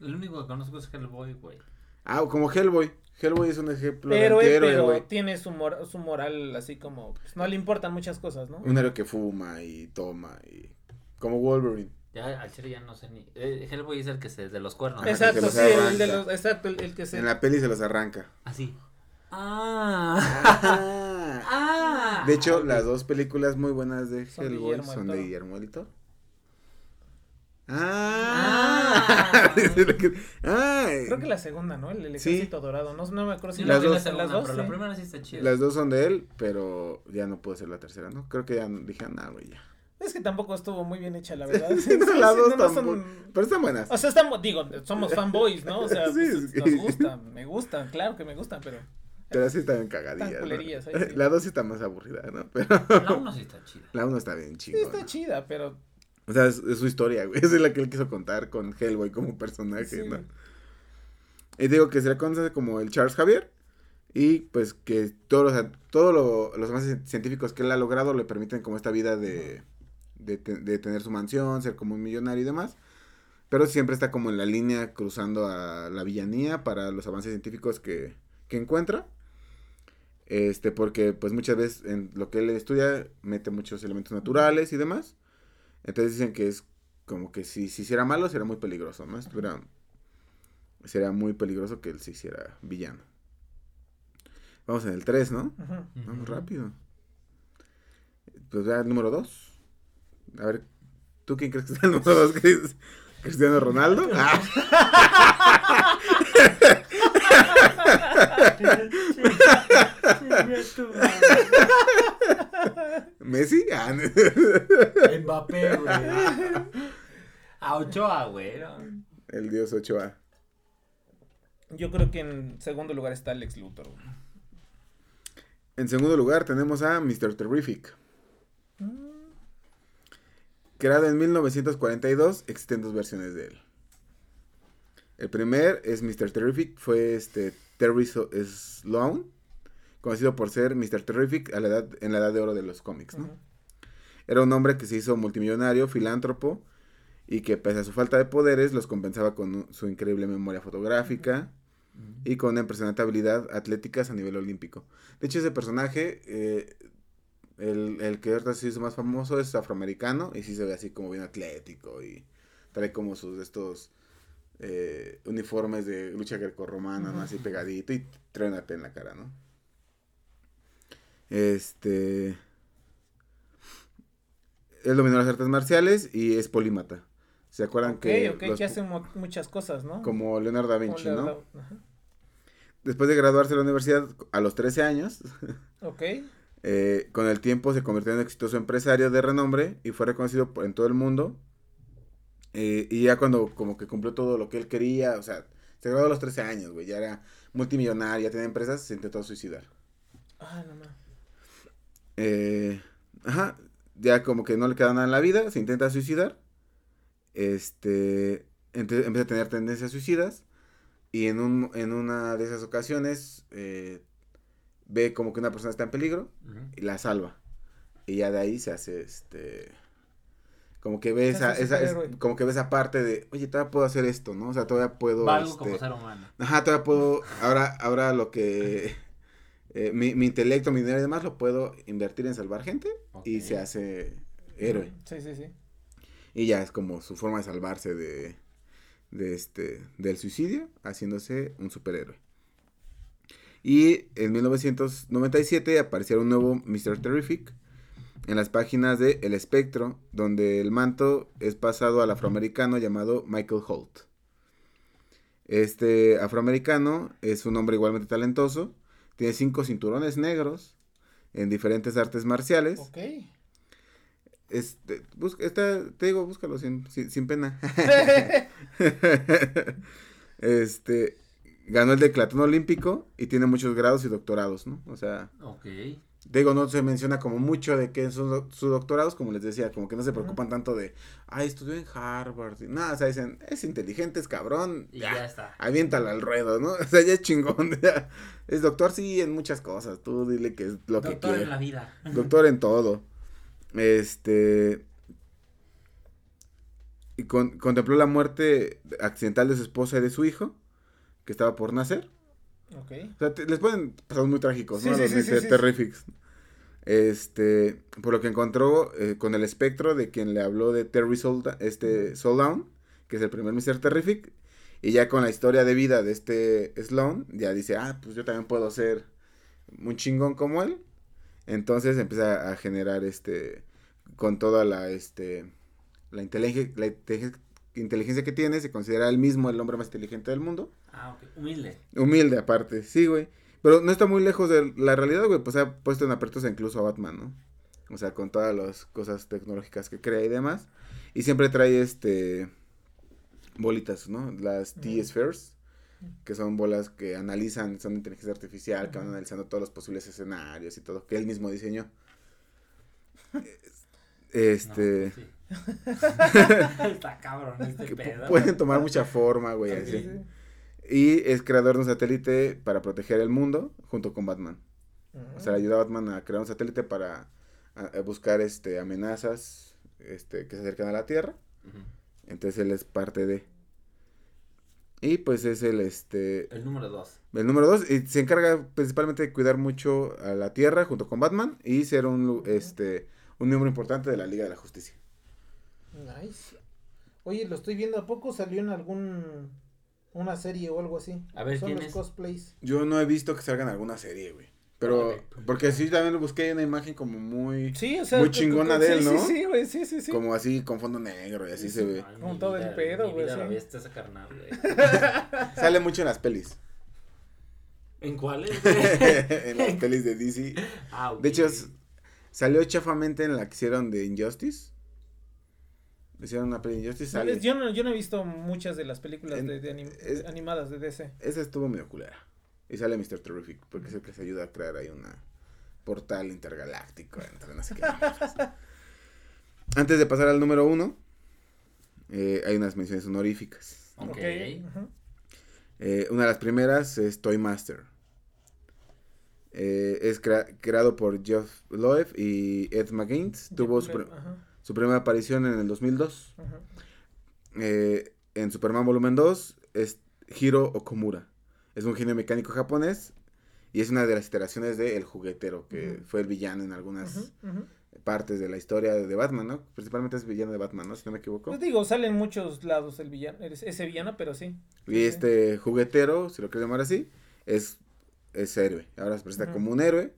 El único que conozco es Hellboy, güey. Ah, como Hellboy. Hellboy es un ejemplo Pero, de antihéroe, pero tiene su, mor- su moral así como, pues, no le importan muchas cosas, ¿no? Un héroe que fuma y toma y... Como Wolverine. Ya, al chile ya no sé ni. Eh, Hellboy es el que se. de los cuernos. Exacto, sí, el de los, exacto, el, el que se... En la peli se los arranca. Así. Ah. ah. De hecho, las dos películas muy buenas de Son de Hellboy Guillermo son de. Guillermo del Toro. Ah. Ah. Ay. Creo que la segunda, ¿no? El, el Sí. ejército dorado, no, no me acuerdo si Sí, la Las la dos. las dos. pero la primera sí está chida. Las dos son de él, pero ya no puede ser la tercera, ¿no? Creo que ya dije, nada, güey, ya. Es que tampoco estuvo muy bien hecha, la verdad. No, Sí, sí, las sí, dos no, no tampoco. son- Pero están buenas. O sea, estamos, digo, somos fanboys, ¿no? O sea, Sí, pues, sí. nos gustan, me gustan, claro que me gustan, pero Pero sí están cagadillas. Están ¿no? culerillas, ahí sí. La dos sí está más aburrida, ¿no? Pero La uno sí está chida. la uno está bien sí chingona. está chida, pero O sea, es, es su historia, güey. Esa es la que él quiso contar con Hellboy como personaje, Sí, ¿no? Y digo que se le conoce como el Charles Javier. Y pues que todos los, todos lo- los avances científicos que él ha logrado le permiten como esta vida de, de, te- de tener su mansión, ser como un millonario y demás. Pero siempre está como en la línea cruzando a la villanía para los avances científicos que, que encuentra. Este, porque pues muchas veces en lo que él estudia mete muchos elementos naturales y demás. Entonces dicen que es como que si se hiciera malo sería muy peligroso, ¿no? Estuviera, sería muy peligroso que él se hiciera villano. Vamos en el 3, ¿no? Vamos rápido. Pues ya el número 2. A ver, ¿tú quién crees que es el número 2? ¿Cristiano Ronaldo? Ah, ¿Messi? Ah, Mbappé, güey. A Ochoa, güey. ¿no? el dios 8A. Yo creo que en segundo lugar está Alex Luthor. En segundo lugar tenemos a Mr. Terrific. Creado en 1942, existen dos versiones de él. El primer es Mr. Terrific, fue este Terry Sloan, conocido por ser Mr. Terrific a la edad, en la edad de oro de los cómics, ¿no? Era un hombre que se hizo multimillonario, filántropo, y que pese a su falta de poderes, los compensaba con su increíble memoria fotográfica y con una impresionante habilidad atléticas a nivel olímpico. De hecho, ese personaje, eh, el, el que ahorita se hizo más famoso es afroamericano y sí se ve así como bien atlético y trae como sus estos eh, uniformes de lucha grecorromana, ¿no? Así pegadito y trae una T en la cara, ¿no? Este... Él dominó las artes marciales y es polímata. ¿Se acuerdan Ok, que... ok, los que hace muchas cosas, ¿no? Como Leonardo da Vinci, ¿no? ajá. Después de graduarse de la universidad a los 13 años, Ok. Eh, con el tiempo se convirtió en un exitoso empresario de renombre y fue reconocido por- en todo el mundo. Eh, y ya cuando como que cumplió todo lo que él quería, o sea, se graduó a los 13 años, güey, ya era multimillonario, ya tenía empresas, se intentó suicidar. Ah, no más. Eh, ajá, ya como que no le queda nada en la vida, se intenta suicidar. Este, empieza a tener tendencias suicidas. Y en, un, en una de esas ocasiones eh, ve como que una persona está en peligro y la salva. Y ya de ahí se hace este. Como que ve esa, esa es- como que ve esa parte de, oye, todavía puedo hacer esto, ¿no? O sea, todavía puedo. Valgo este, como ser humano. Ajá, todavía puedo. Ahora, ahora lo que eh, mi, mi intelecto, mi dinero y demás lo puedo invertir en salvar gente y se hace héroe. Sí, sí, sí. Y ya es como su forma de salvarse de, de este, del suicidio, haciéndose un superhéroe. Y en 1997 apareció un nuevo Mr. Terrific en las páginas de El Espectro, donde el manto es pasado al afroamericano llamado Michael Holt. Este afroamericano es un hombre igualmente talentoso, tiene cinco cinturones negros en diferentes artes marciales. Ok. Este, busca, te digo, búscalo sin, sin, sin pena. este, ganó el declatón olímpico y tiene muchos grados y doctorados, ¿no? O sea, Ok. digo, no se menciona como mucho de que son sus doctorados, como les decía, como que no se preocupan tanto de, ay, estudió en Harvard. y Nada, o sea, dicen, es inteligente, es cabrón. Y ya, ya está. aviéntala al ruedo, ¿no? O sea, ya es chingón. ya. Es doctor, sí, en muchas cosas. Tú dile que es lo que Doctor en la vida. Doctor en todo. Este. Y con- contempló la muerte accidental de su esposa y de su hijo, que estaba por nacer. Ok. O sea, te- les pueden pasar muy trágicos, Sí, ¿no? sí, Los sí. Terrifics. Este, por lo que encontró eh, con el espectro de quien le habló de Terry Solda- este, Soldown, que es el primer Mr. Terrific, y ya con la historia de vida de este Sloan, ya dice, ah, pues yo también puedo ser un chingón como él. Entonces empieza a generar este, con toda la, este, la inteligencia, la inteligencia- inteligencia que tiene, se considera él mismo el hombre más inteligente del mundo. Ah, ok. Humilde. Humilde aparte, sí, güey. Pero no está muy lejos de la realidad, güey. Pues ha puesto en aprietos incluso a Batman, ¿no? O sea, con todas las cosas tecnológicas que crea y demás. Y siempre trae este bolitas, ¿no? Las. T-Spheres. Que son bolas que analizan, son inteligencia artificial, que van analizando todos los posibles escenarios y todo, que él mismo diseñó. Este. No, pues sí. Está cabrón este pedo. pueden tomar mucha forma, güey, Sí, así. sí, sí. Y es creador de un satélite para proteger el mundo junto con Batman. O sea, le ayuda a Batman a crear un satélite para a- a buscar este amenazas este, que se acercan a la Tierra. Entonces él es parte de. Y pues es el este El número dos. el número dos. Y se encarga principalmente de cuidar mucho a la Tierra junto con Batman. Y ser un este un miembro importante de la Liga de la Justicia. Nice. Oye, lo estoy viendo. ¿A poco salió en algún. Una serie o algo así? A ver, Son ¿quién los es? cosplays. Yo no he visto que salga en alguna serie, güey. Pero, porque sí también lo busqué una imagen como muy, Sí, o sea. Muy chingona de él, sí, ¿no? Sí, sí, güey. Sí, sí, sí. como así con fondo negro y así se ve. Ay, Con mi todo el vida- pedo, mi güey, vida la sí. bestia esa carnal, güey. Sale mucho en las pelis. ¿En cuáles? en las pelis de DC. Ah, ok. De hecho, s- salió chafamente en la que hicieron de Injustice. Hicieron una peli. No. Yo no, yo no he visto muchas de las películas En- de, de anim- es- animadas de DC. Esa estuvo medio culera. Y sale Mr. Terrific, porque es el que se ayuda a crear ahí una portal intergaláctico entre no sé qué. mamadas. Antes de pasar al número uno, eh, hay unas menciones honoríficas. Ok. ujú. Eh, una de las primeras es Toy Master. Eh, es crea- creado por Jeff Loeb y Ed McGuinness. Tuvo su, su primera aparición en el 2002. ajá. Eh, en Superman Volumen 2 es Hiro Okomura. Es un genio mecánico japonés y es una de las iteraciones de El Juguetero, que fue el villano en algunas partes de la historia de Batman, ¿no? Principalmente es villano de Batman, ¿no? Si no me equivoco. Pues digo, sale en muchos lados el villano, ese villano, pero sí. Y sí. este juguetero, si lo quieres llamar así, es, es héroe. Ahora se presenta como un héroe.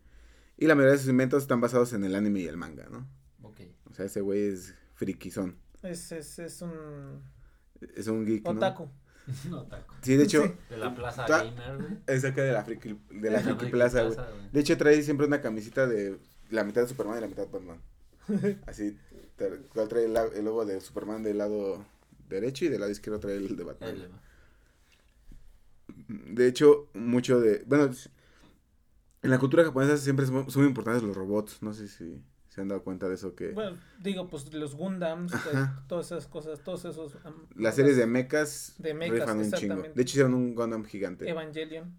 Y la mayoría de sus inventos están basados en el anime y el manga, ¿no? Sea, ese güey es frikizón. Es, es, es un Es un geek, ¿no? otaku. No, taco. Sí, de hecho, Sí. De la plaza gamer, güey. es acá de la friki, de la friki plaza, güey. De hecho, trae siempre una camisita de la mitad de Superman y la mitad de Batman. Así, cual trae el, el logo de Superman del lado derecho y del lado izquierdo trae el de Batman. El- De hecho, mucho de... Bueno, en la cultura japonesa siempre son, son muy importantes los robots. No sé si se han dado cuenta de eso que... Bueno, digo, pues los Gundams, pues, Ajá. todas esas cosas, todos esos. Las series de mechas, De mechas, rifan un chingo. De hecho, hicieron un Gundam gigante. Evangelion.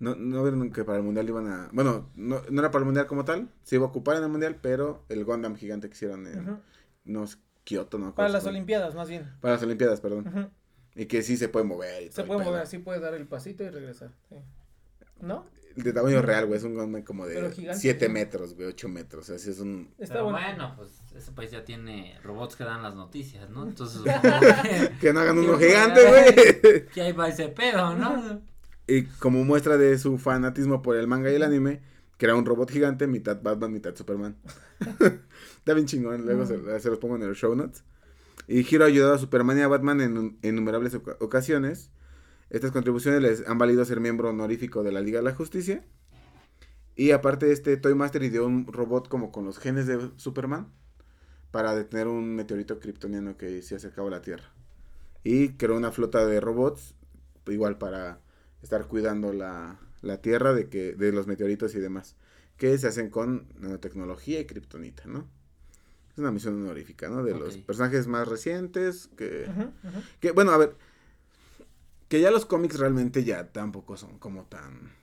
No, no vieron que para el mundial iban a. Bueno, no, no era para el mundial como tal. Se iba a ocupar en el mundial, pero el Gundam gigante que hicieron en. Ujú. No es Kioto, ¿no? Para ¿Cómo las? Olimpiadas, más bien. Para las Olimpiadas, perdón. Y que sí se puede mover. y Se puede mover así, puede dar el pasito y regresar. sí. ¿No? De tamaño real, güey. Es un Gundam como de gigante, 7 ¿no? metros, güey, 8 metros. Así es un. Está Pero bueno. bueno, pues ese país ya tiene robots que dan las noticias, ¿no? Entonces que, no hagan uno gigante, güey. que ahí va ese pedo, ¿no? Y como muestra de su fanatismo por el manga y el anime, crea un robot gigante, mitad Batman, mitad Superman. Está bien chingón, luego se, se los pongo en los show notes. Y Hiro ha ayudado a Superman y a Batman en, en innumerables oca- ocasiones. Estas contribuciones les han valido ser miembro honorífico de la Liga de la Justicia. Y aparte este Toy Master ideó un robot como con los genes de Superman para detener un meteorito kryptoniano que se acercaba a la Tierra. Y creó una flota de robots igual para estar cuidando la, la Tierra de que de los meteoritos y demás que se hacen con nanotecnología y kriptonita, ¿no? Es una misión honorífica, ¿no? De los personajes más recientes que que bueno, a ver, que ya los cómics realmente ya tampoco son como tan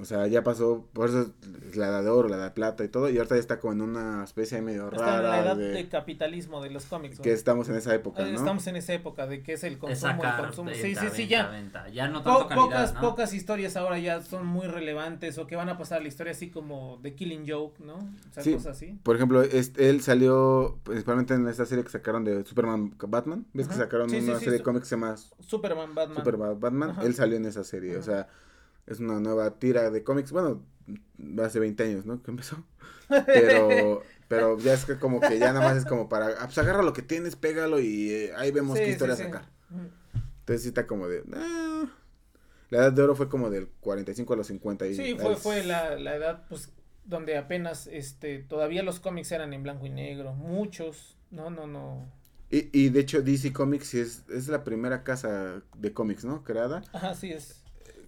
o sea, ya pasó, por eso es la edad de oro, la edad de plata y todo, y ahorita ya está como en una especie ahí medio Está en la rara edad de, de capitalismo de los cómics. que estamos en esa época, Eh, ¿no? Estamos en esa época de que es el De consumo, el sacar, consumo. venta, sí, sí, sí, ya. venta. Ya no Po- tanto calidad, pocas, ¿no? pocas historias ahora ya son muy relevantes o que van a pasar a la historia así como The Killing Joke, ¿no? O sea, Sí. cosas así. Por ejemplo, este, él salió principalmente en esta serie que sacaron de Superman Batman. ¿Ves que Ajá. sacaron Sí, una sí, serie de cómics que se llama Superman, Batman. Super Ba- Batman? Ajá. Él salió en esa serie. O Ajá. sea, es una nueva tira de cómics. Bueno, hace 20 años, ¿no? Que empezó. Pero, pero ya es que como que ya nada más es como para, ah, pues agarra lo que tienes, pégalo y eh, ahí vemos Sí, qué historia sí. sacar. Entonces sí está como de, ah. La edad de oro fue como del 45 a los 50. Y Sí, fue, fue la, la edad, pues, donde apenas, este, todavía los cómics eran en blanco y negro, muchos, no, no, no, Y, y de hecho DC Comics sí es, es la primera casa de cómics, ¿no? Creada. ajá, sí es.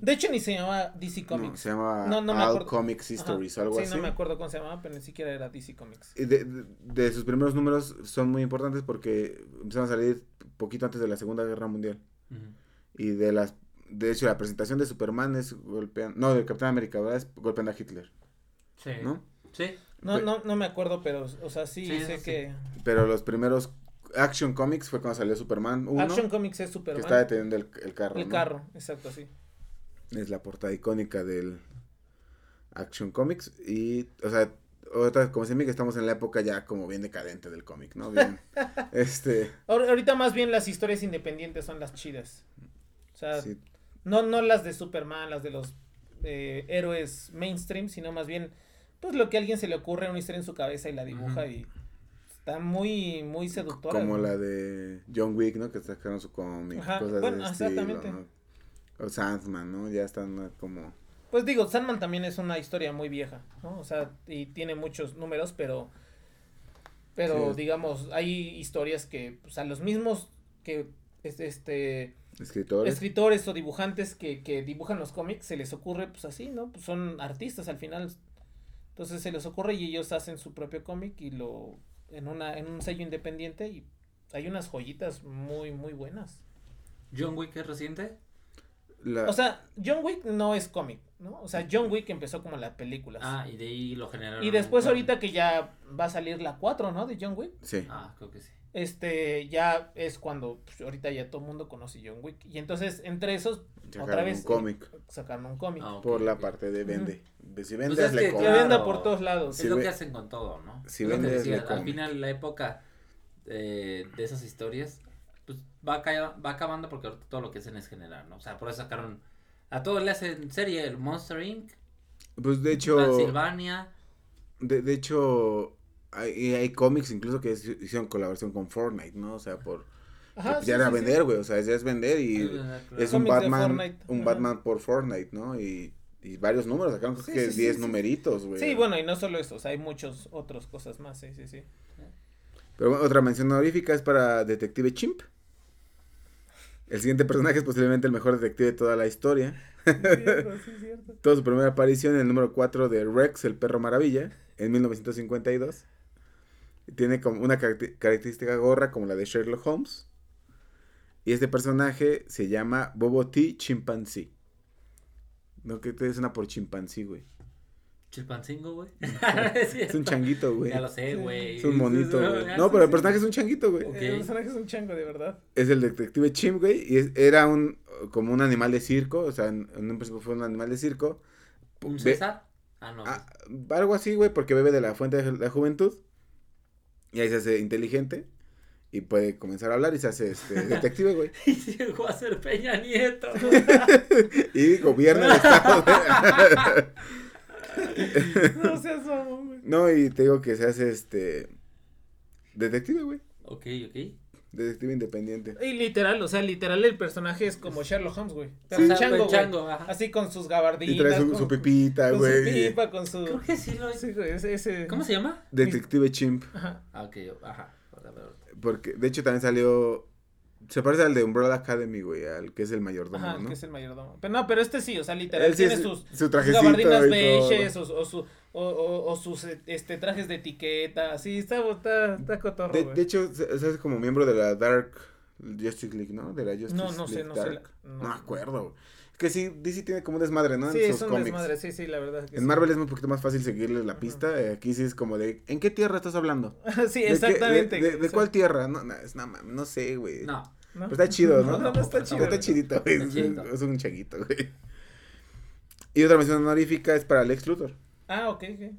De hecho, ni se llamaba DC No, Comics. se llama No, no me All acuerdo. Comics. Histories o algo sí, así. no me acuerdo cómo se llamaba, pero ni siquiera era DC Comics. Y De, de- de sus primeros números son muy importantes porque empezaron a salir poquito antes de la Segunda Guerra Mundial. Y de las de hecho la presentación de Superman es golpeando, no, de Capitán América, ¿verdad? Es golpeando a Hitler, Sí. ¿no? Sí. No, no, no me acuerdo, pero, o sea, sí, Sí, sé sí. que Pero los primeros Action Comics fue cuando salió Superman 1, Action Comics es que Superman. está deteniendo el, el carro. el ¿no? carro, exacto, sí. Es la portada icónica del Action Comics y, o sea, otra, como se me que estamos en la época ya como bien decadente del cómic, ¿no? Bien, este, Ahor- Ahorita más bien las historias independientes son las chidas. O sea, sí, no, no las de Superman, las de los eh, héroes mainstream, sino más bien, pues lo que a alguien se le ocurre una historia en su cabeza y la dibuja y está muy, muy seductora. como ¿no? la de John Wick, ¿no? Que sacaron su cómic, cosas bueno, de estilo, exactamente. ¿no? O Sandman, ¿no? Ya están ¿no? como... Pues digo, Sandman también es una historia muy vieja, ¿no? O sea, y tiene muchos números, pero, pero Sí, digamos, hay historias que, pues a los mismos que, es- este, Escritores. escritores o dibujantes que, que dibujan los cómics, se les ocurre, pues así, ¿no? Pues son artistas al final. Entonces se les ocurre y ellos hacen su propio cómic y lo, en una, en un sello independiente y hay unas joyitas muy, muy buenas. John Wick es reciente. La- O sea, John Wick no es cómic, ¿no? O sea, John Wick empezó como las películas. Ah, y de ahí lo generaron. Y después ahorita que ya va a salir la 4, ¿no? De John Wick. sí. Ah, creo que sí. Este, ya es cuando pues, ahorita ya todo el mundo conoce John Wick. Y entonces, entre esos, sacaron otra vez un cómic sacaron un cómic. Ah, por la parte de vende. De Si Pues vendes, es le que, Que cobran. claro. venda por todos lados. Si es lo ve- que hacen con todo, ¿no? si que vendes, decía, le al final la época eh, de esas historias pues va, ca- va acabando porque ahorita todo lo que hacen es generar, ¿no? O sea, por eso sacaron a todos le hacen serie el Monster Inc. Pues de hecho, Transilvania. de, de hecho, hay, hay cómics incluso que hicieron colaboración con Fortnite, ¿no? O sea, por... Ajá, sí, ya era sí, sí. vender, güey. O sea, ya es vender y Ah, claro. es un Batman, un ajá. Batman por Fortnite, ¿no? Y, y varios números, sacaron creo Sí, que sí, sí, 10 sí. numeritos, güey. Sí, bueno, y no solo eso, o sea, hay muchos otros cosas más, sí, sí, sí. Pero bueno, otra mención honorífica es para Detective Chimp. El siguiente personaje es posiblemente el mejor detective de toda la historia. Cierto, sí, cierto. Tuvo su primera aparición en el número 4 de Rex, el perro maravilla, en 1952. Tiene como una caracte- característica gorra como la de Sherlock Holmes. Y este personaje se llama Bobo T. Chimpanzee. No, que te una por chimpancé, güey. Chilpancingo, güey. Es un changuito, güey. Ya lo sé, Sí. güey. Es un monito, güey. No, pero el personaje es un changuito, güey. Ok. El personaje es un chango, de verdad. Es el detective Chimp, güey. Y es- era un como un animal de circo. O sea, en, en un principio fue un animal de circo. ¿Un César? Ah, no. ah, algo así, güey, porque bebe de la fuente de la juventud. Y ahí se hace inteligente. Y puede comenzar a hablar y se hace este, detective, güey. Y llegó a ser Peña Nieto. Y gobierna el estado. güey. No seas mamón, güey. no, y te digo que se hace este. Detective, güey. ok, ok. Detective independiente. Y literal, o sea, literal el personaje es como Sherlock Holmes, güey. Pero Sí, chango, güey. chango, ajá. Así con sus gabardinas. Y trae su, con, su pipita, con su güey. pipa, con su... Creo que sí lo Sí, güey, ese, ese... ¿Cómo se llama? Detective Chimp. Ajá. Ah, ok, ajá. Porque, de hecho, también salió. Se parece al de Umbrella Academy, güey, al que es el mayordomo, Ajá, ¿no? que es el mayordomo. Pero no, pero este sí, o sea, literal, Él sí tiene es sus, su sus gabardinas beiges o, o, su, o, o, o sus este, trajes de etiqueta. Sí, está, está, está cotorro, De, güey. de hecho, hace como miembro de la Dark Justice League, ¿no? De la Justice No, no sé, League no sé Dark. la- no. no. me acuerdo, güey. Es que sí, DC tiene como un desmadre, ¿no? sí, en es sus un cómics. desmadre, sí, sí, la verdad. Que En sí. Marvel es un poquito más fácil seguirle la pista. eh, Aquí sí es como de, ¿en qué tierra estás hablando? sí, ¿De qué- exactamente. ¿De, cuál tierra? No, no, es, no, no sé, güey. No. ¿no? Pero está chido, ¿no? No, no, no está No, chido. Está chidito, güey. Está Es, chidito. un- es un chaguito, güey. Y otra mención honorífica es para Lex Luthor. Ah, ok, ok.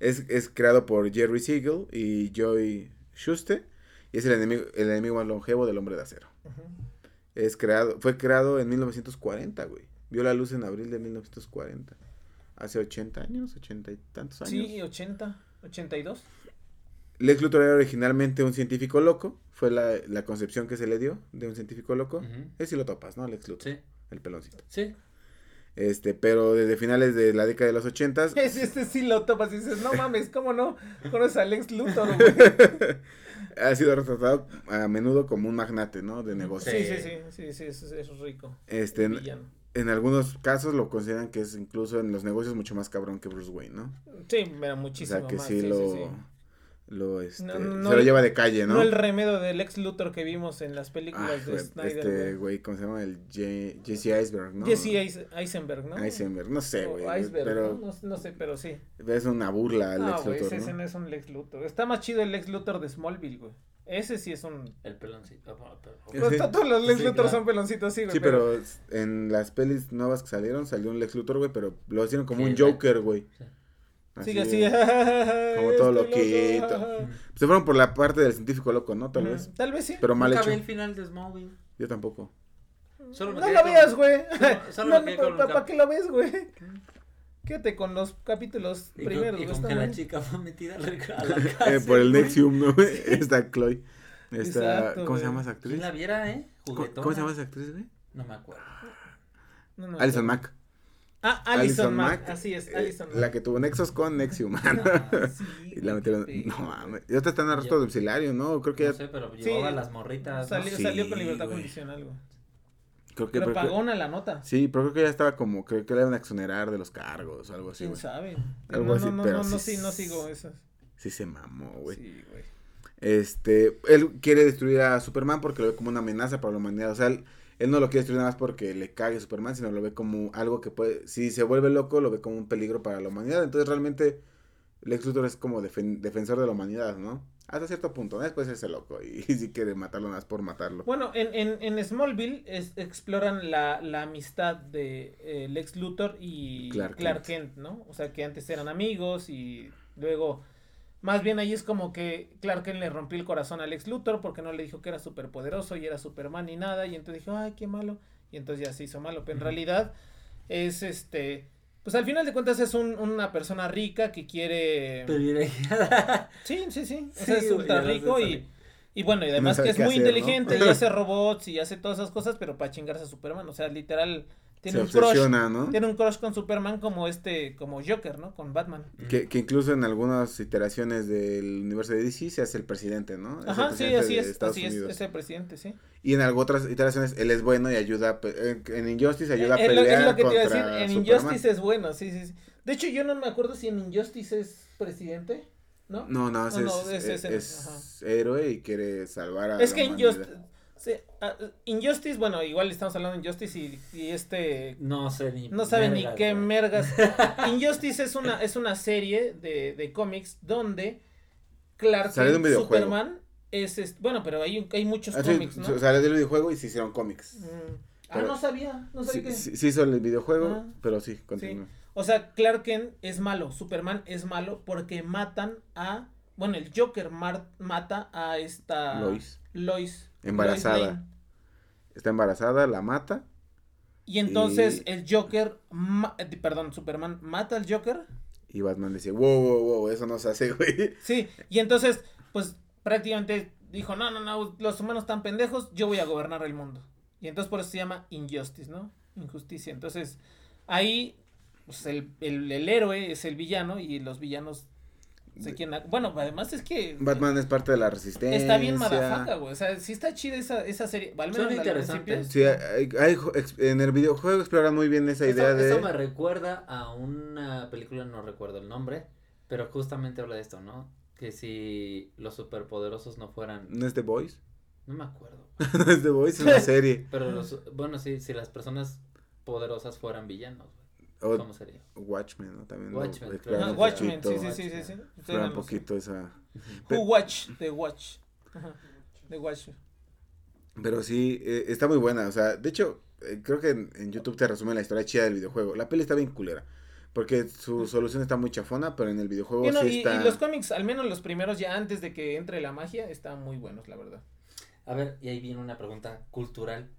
Es, es creado por Jerry Siegel y Joy Shuster. Y es el enemigo, el enemigo más longevo del hombre de acero. Ujú. Es creado, fue creado en 1940, güey. Vio la luz en abril de 1940. Hace 80 años, 80 y tantos años. Sí, 80, 82. Lex Luthor era originalmente un científico loco. Fue la, la concepción que se le dio de un científico loco. Ujú. Es si lo topas, ¿no? Lex Luthor, Sí, el peloncito. sí. Este, pero desde finales de la década de los 80 Es, este sí lo topas y dices, no mames, ¿cómo no? Conoces a Alex Luthor, güey. ha sido retratado a menudo como un magnate, ¿no? De negocio. Sí, sí, sí, sí, sí, es, es rico. Este, en, algunos casos lo consideran que es incluso en los negocios mucho más cabrón que Bruce Wayne, ¿no? Sí, pero O muchísimo sea, que más. sí, sí, lo, sí, sí. Lo, este, No, no se lo lleva de calle, ¿no? No el remedio del ex Luthor que vimos en las Ah, películas de güey, Snyder. este, güey. ¿cómo se llama? El Je- Jesse Iceberg, ¿no? Jesse Eis- Eisenberg, ¿no? Eisenberg, no sé, güey. Pero ¿no? No, no sé, pero sí. es una burla al No, ex Luthor, ese, ese ¿no? no es un Lex Luthor. Está más chido el Lex Luthor de Smallville, güey. Ese sí es un... El peloncito. Ah, pero- Sí. To- todos los Lex Sí, Luthor claro. son peloncitos, sí, güey. Sí, pero en las pelis nuevas que salieron salió un Lex Luthor, güey, pero lo hicieron como Sí, un güey. Joker, güey. Sí. Sigue así. como todo estoy loquito. loco. Se fueron por la parte del científico loco, ¿no? Tal Ujú, vez. Tal vez sí. Pero mal Nunca hecho. vi el final de Smallville. Yo tampoco. Solo me no lo con- veas, güey. Solo- No, no, con ¿Para cap- qué lo ves, güey? Quédate con los capítulos Y con, primeros, y güey. con que la chica fue metida a la, a la Eh, por el. Nexium, ¿no? Está Chloe. Está, Exacto, ¿Cómo se güey. llama esa actriz? ¿Quién la viera, eh? ¿Cómo, Juguetona. cómo se llama esa actriz, güey? No me acuerdo. No, no, Alison no. Mack. Ah, Alison Mack. Así es, eh, Alison Mack. La que tuvo nexos con Nexium. Ah, Sí, y la güey, metieron. qué No mames. Y otra está en arresto Ya. domiciliario, ¿no? Creo que No ya. sé, pero Sí. llevaba las morritas. ¿no? Salió, Sí, salió con libertad güey. condicional, güey. Creo que. Pero pagó una la nota. Sí, pero creo que ya estaba como. Creo que le iban a exonerar de los cargos o algo así, ¿Quién güey. sabe? Algo no, así, no, no, pero no, no, sí no sigo esas. Sí se mamó, güey. Sí, güey. Este, él quiere destruir a Superman porque lo ve como una amenaza para la humanidad. O sea, él, él no lo quiere destruir nada más porque le cague Superman, sino lo ve como algo que puede, si se vuelve loco, lo ve como un peligro para la humanidad. Entonces realmente Lex Luthor es como defen- defensor de la humanidad, ¿no? Hasta cierto punto, ¿no? Después ese loco y, si quiere matarlo nada más por matarlo. Bueno, en, en, en Smallville es- exploran la, la amistad de eh, Lex Luthor y Clark Clark, Kent. Kent. ¿no? O sea, que antes eran amigos y luego, más bien ahí es como que Clark Kent le rompió el corazón a Lex Luthor porque no le dijo que era súper poderoso y era Superman ni nada y entonces dijo, ay, qué malo. Y entonces ya se hizo malo, pero en realidad es este... Pues al final de cuentas es un- una persona rica que quiere... Privilegiada. Sí, sí, sí. O Sí, es ultra rico y, y bueno, y además que es muy hacer, ¿no? inteligente y hace robots y hace todas esas cosas, pero para chingarse a Superman. O sea, literal, tiene se un crush. obsesiona, ¿no? Tiene un crush con Superman como este, como Joker, ¿no? Con Batman. Que, que incluso en algunas iteraciones del universo de DC se hace el presidente, ¿no? Es el Ajá, sí, presidente así de es, Estados así es, Unidos. es el presidente, sí. Y en algo otras iteraciones él es bueno y ayuda, en, Injustice ayuda a Eh, es, lo, pelear es lo que te iba a decir, en Superman. Injustice es bueno, sí, sí, sí. De hecho, yo no me acuerdo si en Injustice es presidente, ¿no? No, no, No, es, no, es, es- es- es héroe y quiere salvar a Es la que humanidad. Injustice, sí, ah, Injustice, bueno, igual estamos hablando de Injustice y, y este No sé ni. No saben ni qué güey. mergas. Injustice es una, es una serie de, de cómics donde Clark Sale de un Kent, videojuego. Superman es, es- bueno, pero hay, hay muchos Ah, sí, cómics, ¿no? O sea, del videojuego y se hicieron cómics. Mm. Ah, pero- no sabía, no sabía Sí, que... sí, sí hizo el videojuego, Ah. pero sí, continúa. O sea, Clark Kent es malo, Superman es malo porque matan a. Bueno, el Joker mar- mata a esta. Lois. Lois. Embarazada. Está embarazada, la mata. Y entonces Y- el Joker. perdón, Superman mata al Joker. Y Batman decía, wow, wow, wow, eso no se hace, güey. Sí, y entonces, pues prácticamente dijo: No, no, no, los humanos están pendejos, yo voy a gobernar el mundo. Y entonces por eso se llama Injustice, ¿no? Injusticia. Entonces, ahí, pues el, el, el héroe es el villano y los villanos Bueno, además es que. Batman es parte de la resistencia. Está bien madafaca, güey. O sea, sí está chida esa, esa serie. Al menos Son interesantes. Sí, hay, hay en el videojuego exploran muy bien esa idea Eso, de... eso me recuerda a una película, no recuerdo el nombre, pero justamente habla de esto, ¿no? Que si los superpoderosos no fueran, ¿No es The Voice? no me acuerdo, no es The Voice, es una serie. pero los, bueno, sí, si las personas poderosas fueran villanos, güey, O ¿cómo sería? Watchmen, ¿no? También lo Watchmen, exploran Ajá, un Watchmen, sí, poquito, sí, sí, sí, sí. No un lo poquito esa... Who Watch, The Watch. Ajá. The Watch. Pero sí, eh, está muy buena. O sea, de hecho, eh, creo que en, en YouTube te resumen la historia chida del videojuego. La peli está bien culera. Porque su solución está muy chafona, pero en el videojuego Y, no, sí y- está... y los cómics, al menos los primeros ya antes de que entre la magia, están muy buenos, la verdad. A ver, y ahí viene una pregunta cultural.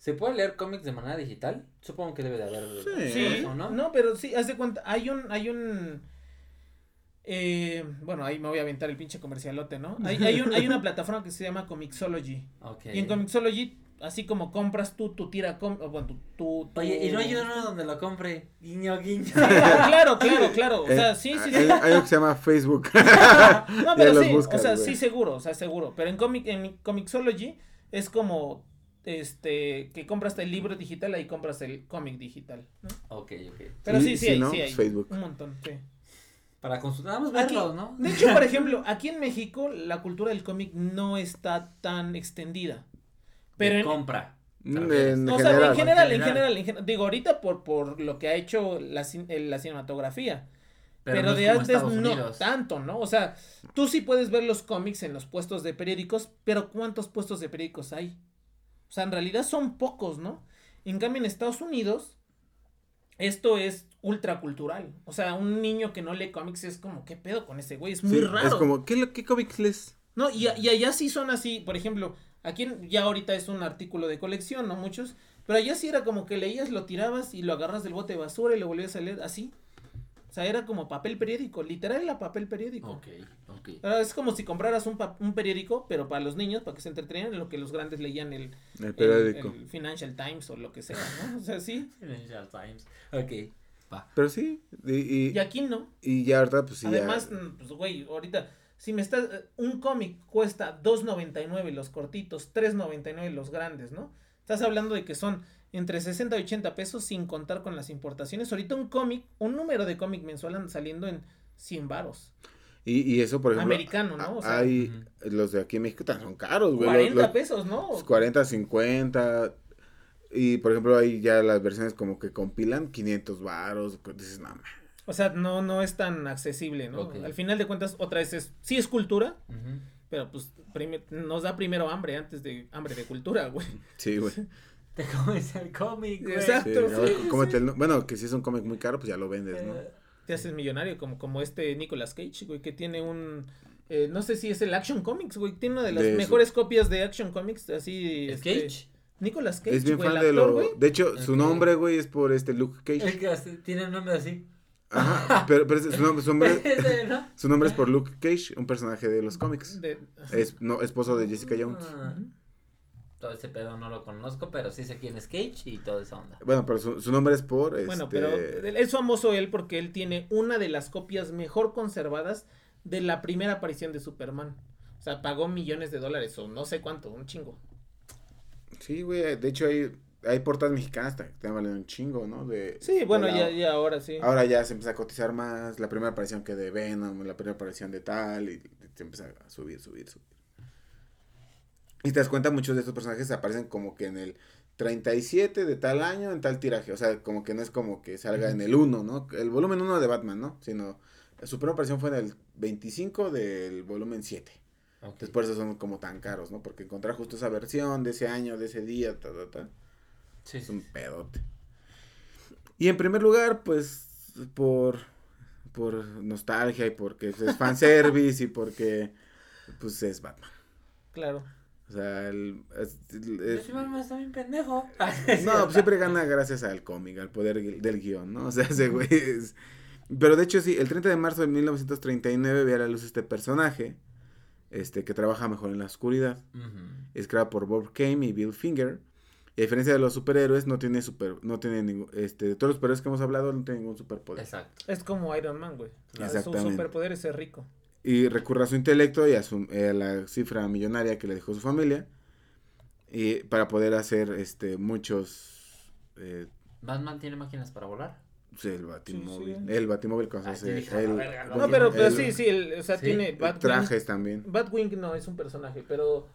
¿Se puede leer cómics de manera digital? Supongo que debe de haber Sí. Sí, eso, ¿no? ¿no? pero sí, haz de cuenta, hay un, hay un, eh, bueno, ahí me voy a aventar el pinche comercialote, ¿no? Hay, hay, un, hay una plataforma que se llama Comixology, Ok. y en Comixology, así como compras tú tu tira, com, o bueno, tu, tu, tu- Oye, ¿y no hay uno donde lo compre? Guiño, guiño. Sí, claro, claro, claro, o Eh, sea, sí, sí, sí. Hay, hay algo que se llama Facebook. No, pero sí, buscas, o sea, güey. sí seguro, o sea, seguro. Pero en comic, en Comixology es como este que compras el libro digital, ahí compras el cómic digital. ¿no? Ok, ok. Pero sí, sí, si hay, no, sí hay. Facebook. Un montón, sí. Para consultar, vamos a verlos, ¿no? De hecho, por ejemplo, aquí en México la cultura del cómic no está tan extendida. Pero De en, compra. Mm, en o sea, general. en general, en En general. en general, digo, ahorita por, por lo que ha hecho la, cin- eh, la cinematografía. Pero, no de antes no tanto, ¿no? O sea, tú sí puedes ver los cómics en los puestos de periódicos, pero ¿cuántos puestos de periódicos hay? O sea, en realidad son pocos, ¿no? En cambio, en Estados Unidos, esto es ultracultural. O sea, un niño que no lee cómics es como, ¿qué pedo con ese güey? Es muy Sí, raro. Es como, ¿qué, qué cómics lees? No, y, y allá sí son así, por ejemplo, aquí ya ahorita es un artículo de colección, ¿no? Muchos, pero allá sí era como que leías, lo tirabas y lo agarras del bote de basura y lo volvías a leer así. O sea, era como papel periódico, literal era papel periódico. Ok, ok. Ahora, es como si compraras un, un periódico, pero para los niños, para que se entretenieran, en lo que los grandes leían el, El el- periódico. el Financial Times o lo que sea, ¿no? O sea, sí. Financial Times. Ok, va. Pero sí, y, y, Y aquí no. y ya ahorita, pues sí, Además, pues güey, ahorita, si me estás, eh, un cómic cuesta 2.99 los cortitos, 3.99 los grandes, ¿no? Estás hablando de que son entre 60 y 80 pesos sin contar con las importaciones. Ahorita un cómic, un número de cómic mensual anda saliendo en 100 varos. y, y eso, por ejemplo, Americano, ¿no? O sea, hay, los de aquí en México son caros, güey. los- 40 los- pesos, ¿no? Pues 40, 50. Y por ejemplo, hay ya las versiones como que compilan 500 varos. Dices, no, ma". O sea, no, no es tan accesible, ¿no? Al final de cuentas, otra vez es, sí es cultura, pero pues nos da primero hambre antes de hambre de cultura, güey. Sí, güey. Te comes el cómic, güey. Exacto. Sí, a ver, sí, cómete el- bueno, que si es un cómic muy caro, pues ya lo vendes, ¿no? Eh, te haces millonario como, como este Nicolas Cage, güey, que tiene un eh, no sé si es el Action Comics, güey, tiene una de las De eso. mejores copias de Action Comics, así ¿Es este, Cage? Nicolas Cage, es bien güey, fan de actor, lo. güey. De hecho, su nombre, güey, es por este Luke El Cage. que hace- tiene el nombre así. Ajá. Pero, pero su, nombre, su, nombre, su nombre es por Luke Cage, un personaje de los cómics. De- Es no, esposo de Jessica Jones. Ah, Todo ese pedo no lo conozco, pero sí sé quién es Cage y toda esa onda. Bueno, pero su, su nombre es por. Bueno, este, pero es famoso él porque él tiene una de las copias mejor conservadas de la primera aparición de Superman. O sea, pagó millones de dólares o no sé cuánto, un chingo. Sí, güey. De hecho, hay, hay portadas mexicanas que te valen un chingo, ¿no? De, Sí, bueno, de la- ya, ya ahora sí. Ahora ya se empieza a cotizar más. La primera aparición que de Venom, la primera aparición de tal. Y se empieza a subir, subir, subir. Y te das cuenta, muchos de estos personajes aparecen como que en el 37 de tal año, en tal tiraje. O sea, como que no es como que salga en el 1, ¿no? El volumen 1 de Batman, ¿no? Sino su primera aparición fue en el 25 del volumen 7. Ok. Entonces por eso son como tan caros, ¿no? Porque encontrar justo esa versión de ese año, de ese día, ta, ta, ta, Sí, es un pedote. Y en primer lugar, pues por, por nostalgia y porque es fanservice y porque pues es Batman. Claro. O sea, el, es- es- está bien pendejo. no, pues siempre gana gracias al cómic, al poder del guion, ¿no? O sea, ese güey es... Pero de hecho sí, el 30 de marzo de 1939 ve a la luz este personaje, este, que trabaja mejor en la oscuridad. Es creado por Bob Kane y Bill Finger. Y a diferencia de los superhéroes, no tiene super, no tiene ningún, este, de todos los superhéroes que hemos hablado, no tiene ningún superpoder. Exacto. Es como Iron Man, güey. Sea, Su Exactamente. superpoder es ser rico. Y recurre a su intelecto y a, su, eh, a la cifra millonaria que le dejó su familia. Y para poder hacer, este, muchos, eh, Batman tiene máquinas para volar. sí, el batimóvil, sí. el batimóvil con Ay, hace yo dije, a la el- verga, no, pero, pero el- sí, sí, el- o sea, Sí, tiene el Batwing. trajes también. Batwing no es un personaje, pero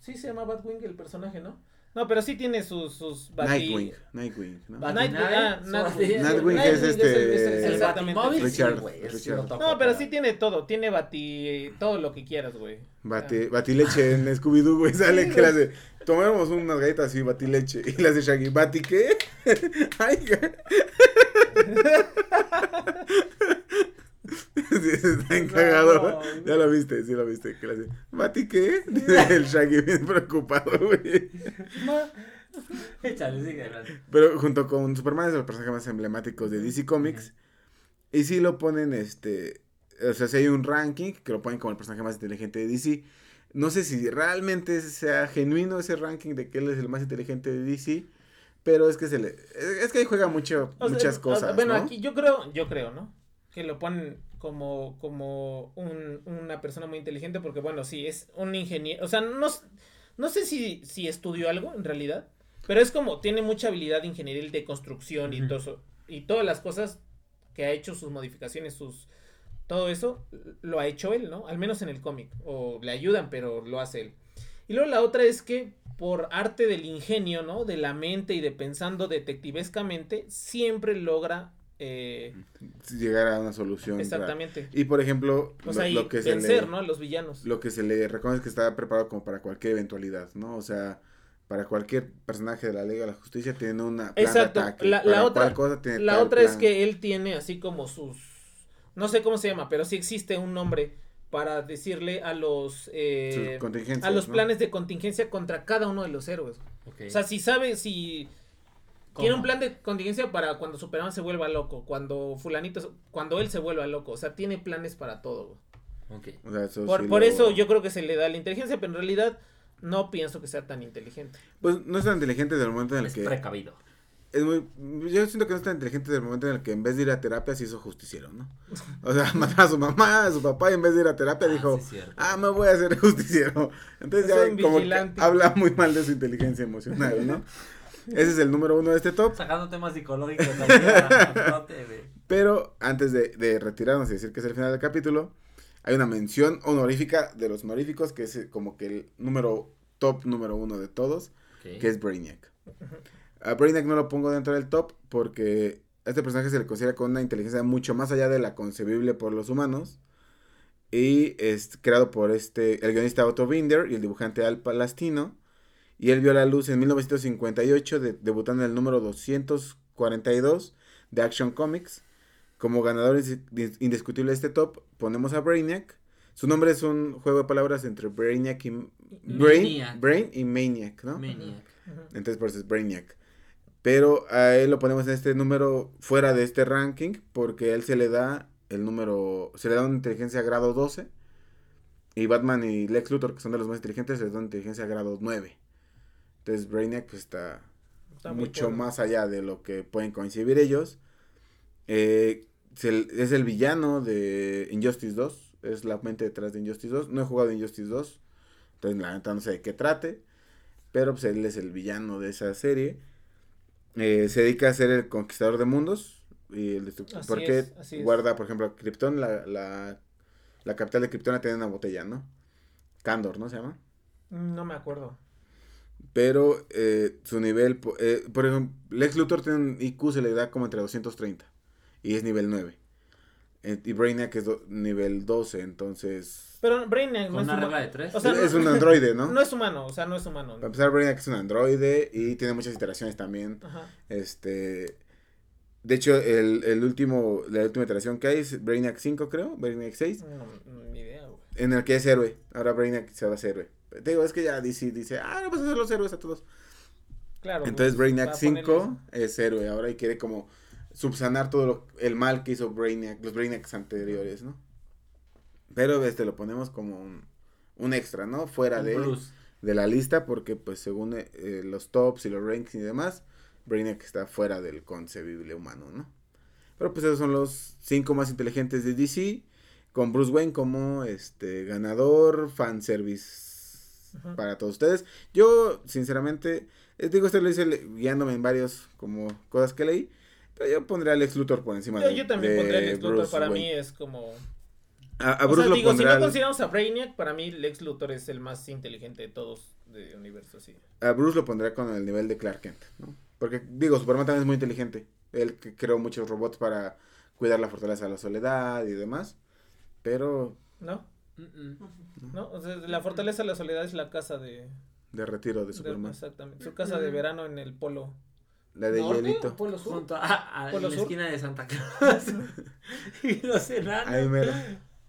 sí se llama Batwing el personaje, ¿no? No, pero sí tiene sus sus Nightwing, Nightwing, ¿no? Nightwing, ah, Nightwing. Nightwing es este- exactamente. Richard- sí Richard. No, pero sí tiene todo, tiene bati todo lo que quieras, güey. Bati, batileche en Scooby-Doo, güey, sale Sí, que le güey. hace, tomemos unas galletas así, batileche, y le hace Shaggy, ¿bati qué? Ay, sí, está encagado, No, ya lo viste, sí lo viste, que le ¿bati qué? Dice el Shaggy bien preocupado, güey. Échale, sigue. Pero junto con Superman es de los personajes más emblemáticos de DC Comics, y sí lo ponen, este, o sea, si hay un ranking, que lo ponen como el personaje más inteligente de DC, no sé si realmente sea genuino ese ranking de que él es el más inteligente de DC, pero es que se le, es que ahí juega mucho, O sea, muchas o- cosas, Bueno, ¿no? aquí yo creo, yo creo, ¿no? Que lo ponen como, como un- una persona muy inteligente porque, bueno, sí, es un ingeniero, o sea, no, no sé si, si estudió algo en realidad, pero es como, tiene mucha habilidad ingenieril de construcción y Ujú. todo eso, y todas las cosas que ha hecho, sus modificaciones, sus... Todo eso lo ha hecho él, ¿no? Al menos en el cómic. O le ayudan, pero lo hace él. Y luego la otra es que por arte del ingenio, ¿no? De la mente y de pensando detectivescamente, siempre logra... eh, Llegar a una solución. exactamente. Y por ejemplo, O lo, sea, y lo que se vencer, le, ¿no? A los villanos. lo que se le reconoce es que está preparado como para cualquier eventualidad, ¿no? O sea, para cualquier personaje de la Liga de la Justicia tiene una plan Exacto. de ataque. La- otra- cosa tiene La otra es que él tiene así como sus... No sé cómo se llama, pero sí existe un nombre para decirle a los... eh, a los ¿no? planes de contingencia contra cada uno de los héroes. O sea, si sabe, si... ¿Cómo? Tiene un plan de contingencia para cuando Superman se vuelva loco, cuando fulanito, cuando él se vuelva loco, o sea, tiene planes para todo. güey. Ok. O sea, eso Por, sí por lo- eso yo creo que se le da la inteligencia, pero en realidad no pienso que sea tan inteligente. Pues no es tan inteligente desde el momento en el Es que... precavido. Es muy... Yo siento que no es tan inteligente desde el momento en el que en vez de ir a terapia se hizo justiciero, ¿no? O sea, mató a su mamá, a su papá y en vez de ir a terapia Ah, dijo... sí. Ah, me voy a hacer justiciero. Entonces Es ya como que habla muy mal de su inteligencia emocional, ¿no? Ese es el número uno de este top. Sacando temas psicológicos también. Pero antes de, de retirarnos y decir que es el final del capítulo, hay una mención honorífica de los honoríficos, que es eh, como que el número top número uno de todos, que es Brainiac. A Brainiac no lo pongo dentro del top porque a este personaje se le considera con una inteligencia mucho más allá de la concebible por los humanos. Y es creado por este, el guionista Otto Binder y el dibujante Al Palastino. Y él vio la luz en 1958, de- debutando en el número 242 de Action Comics. Como ganador indiscutible de este top, ponemos a Brainiac. Su nombre es un juego de palabras entre Brainiac y... Brain, Maniac. Brain y Maniac, ¿no? Maniac. Entonces por eso es Brainiac. Pero a él lo ponemos en este número fuera de este ranking porque a él se le da el número, se le da una inteligencia grado 12 y Batman y Lex Luthor, que son de los más inteligentes, se les da una inteligencia grado 9. Entonces Brainiac pues está, mucho más allá de lo que pueden coincidir ellos. Eh, es el villano de Injustice 2, es la mente detrás de Injustice 2. No he jugado Injustice 2, entonces la neta no sé de qué trate, pero pues él es el villano de esa serie. Eh, se dedica a ser el conquistador de mundos y el destructor. Porque es, así es. guarda, por ejemplo, Krypton, la, la, la capital de Krypton tiene una botella, ¿no? Candor, ¿no se llama? No me acuerdo. Pero eh, su nivel, eh, por ejemplo, Lex Luthor tiene un IQ, se le da como entre 230 y es nivel 9. Eh, y Brainiac es do- nivel 12, entonces... Pero Brainiac no es, una regla de tres. O sea, es no- un androide, ¿no? no es humano, o sea, no es humano. Para empezar, Brainiac es un androide y tiene muchas iteraciones también. Ajá. Este... De hecho, el, el último, la última iteración que hay es Brainiac 5, creo, Brainiac 6, No, ni idea, güey. en el que es héroe. Ahora Brainiac se va a hacer héroe. Te digo, es que ya DC dice, ah, no vas a hacer los héroes a todos. Claro. Entonces pues, Brainiac va a ponerle 5 es héroe ahora y quiere como subsanar todo lo- el mal que hizo Brainiac, los Brainiacs anteriores, ¿no? Pero este lo ponemos como un, un extra, ¿no? Fuera de, la lista porque pues según eh, los tops y los ranks y demás, Brainiac está fuera del concebible humano, ¿no? Pero pues esos son los cinco más inteligentes de DC, con Bruce Wayne como este ganador, fanservice Ujú. para todos ustedes. Yo, sinceramente, eh, digo, esto lo hice guiándome en varios como cosas que leí, pero yo pondría a Lex Luthor por encima Yo, de yo también de pondría Lex Luthor. Bruce Para Wayne. mí es como. A, a o Bruce sea, lo digo, si no al- consideramos a Brainiac, para mí Lex Luthor es el más inteligente de todos de universo, sí. A Bruce lo pondría con el nivel de Clark Kent, ¿no? Porque, digo, Superman también es muy inteligente. Él que creó muchos robots para cuidar la fortaleza de la soledad y demás. Pero ¿No? Mm, mm. ¿No? O sea, la fortaleza de la soledad es la casa de. de retiro de de- Superman. exactamente. Su casa de verano en el polo. La de norte, hielito. Polo sur. Junto a, a Polo en la sur. esquina de Santa Claus. y los enanos. Ahí mero.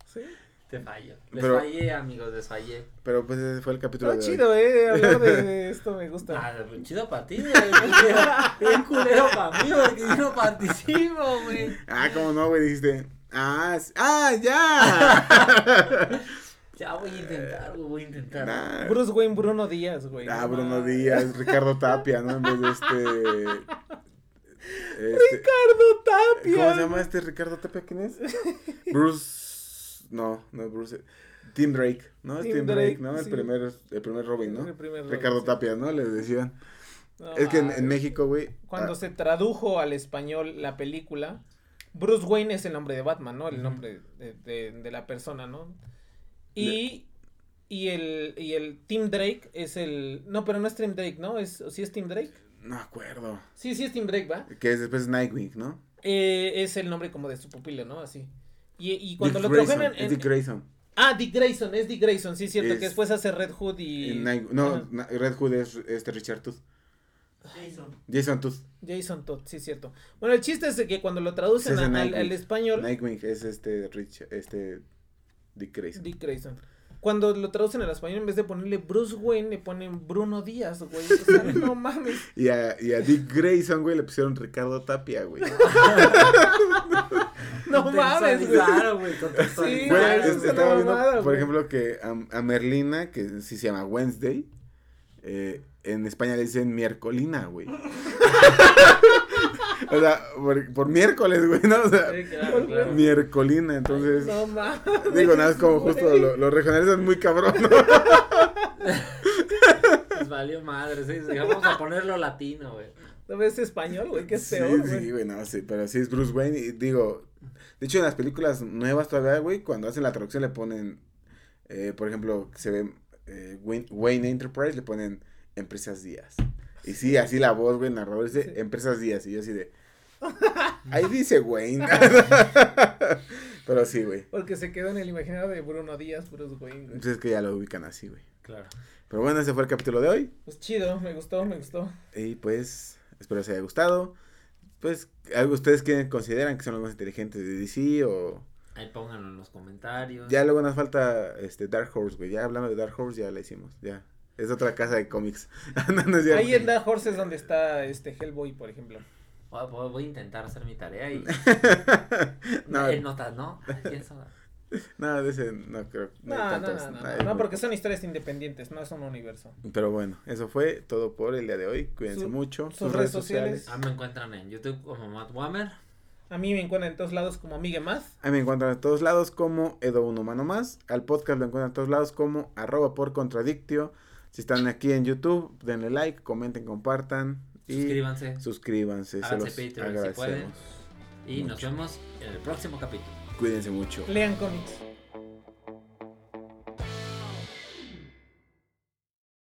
Sí. Te fallo. Les Pero- fallé, amigos, les fallé. Pero pues ese fue el capítulo Está de hoy. chido, eh. Hablar de, de esto me gusta. Ah, chido para ti, güey. Bien culero para mí, porque yo no participo, güey. Ah, ¿cómo no, güey? Dijiste. Ah, ah, ya. Ya voy a intentar, güey, voy a intentar. Nah. Bruce Wayne, Bruno Díaz, güey. Ah, No Bruno. Díaz, Ricardo Tapia, ¿no? En vez de este. este Ricardo Tapia. ¿Cómo se llama este Ricardo Tapia? ¿Quién es? Bruce. No, no es Bruce. Tim Drake, ¿no? Es Tim Tim Drake, Drake, ¿no? El sí. primer, el primer Robin, ¿no? El primer Robin, Ricardo sí. Tapia, ¿no? Les decían. No es que en México, güey. Cuando ah, se tradujo al español la película, Bruce Wayne es el nombre de Batman, ¿no? El nombre de, de- de la persona, ¿no? Y, y el y el Tim Drake es el no, pero no es Tim Drake, ¿no? Es sí es Tim Drake. No acuerdo. Sí, sí es Tim Drake, ¿va? Que es después Nightwing, ¿no? Eh, es el nombre como de su pupilo, ¿no? Así. Y, y cuando Dick lo Grayson, en, es Dick Grayson. Ah, Dick Grayson, es Dick Grayson, sí, es cierto, Es- que después hace Red Hood y... Night- no, Red Hood es este Richard Tooth. Jason. Jason Tooth. Jason Todd, sí, es cierto. Bueno, el chiste es que cuando lo traducen Ese es a- al, al español... Nightwing es este Rich, este Dick Grayson. Dick Grayson. Cuando lo traducen al español, en vez de ponerle Bruce Wayne, le ponen Bruno Díaz, güey. O sea, no mames. Y a, y a Dick Grayson, güey, le pusieron Ricardo Tapia, güey. No mames, güey. Claro, güey, Sí, Güey, güey, es- es una estaba viendo, mamada, por güey. ejemplo, que a, a Merlina, que sí se llama Wednesday, eh, en España le dicen miércolina, güey. o sea, por, por miércoles, güey, ¿no? O sea, Sí, claro, claro. miércolina, entonces... No mames. Digo, nada, es como güey. justo lo, lo regionalizan muy cabrón, ¿no? Nos valió madre, sí. Vamos a ponerlo latino, güey. ¿No ves español, güey? Es Sí, peor, sí, güey. güey, no, sí, pero sí es Bruce Wayne y digo, de hecho en las películas nuevas todavía, güey, cuando hacen la traducción le ponen, eh, por ejemplo, se ve eh, Wayne, Wayne Enterprise, le ponen Empresas Díaz. Y sí, así la voz, güey, narrador dice Sí. Empresas Díaz y yo así de... Ahí dice Wayne. pero sí, güey. Porque se quedó en el imaginario de Bruno Díaz, Bruce Wayne, güey. Entonces es que ya lo ubican así, güey. Claro. Pero bueno, ese fue el capítulo de hoy. Pues chido, me gustó, me gustó. Y pues, espero les haya gustado. Pues, ¿algo ustedes que consideran que son los más inteligentes de DC o...? Ahí pónganlo en los comentarios. Ya luego nos falta este Dark Horse, güey. Ya hablando de Dark Horse, ya la hicimos. Ya. Es otra casa de cómics. no, no es cierto. Ahí en Dark Horse es donde está este Hellboy, por ejemplo. Voy, a intentar hacer mi tarea y. no, En notas, ¿no? ¿Quién sabe? no, de ese no creo. No, no, tantos, no, no, no, porque son historias independientes, no es un universo. Pero bueno, eso fue todo por el día de hoy. Cuídense Su- mucho. sus redes sociales. Ah, me encuentran en YouTube como Matt Wammer. A mí me encuentran en todos lados como Migue Más. A mí me encuentran en todos lados como Edo Uno Mano Más. Al podcast lo encuentran en todos lados como arroba por contradictio. Si están aquí en YouTube, denle like, comenten, compartan. Y Suscríbanse. suscríbanse. Se los Patreon si pueden. Y nos vemos en el próximo capítulo. Cuídense mucho. Lean cómics.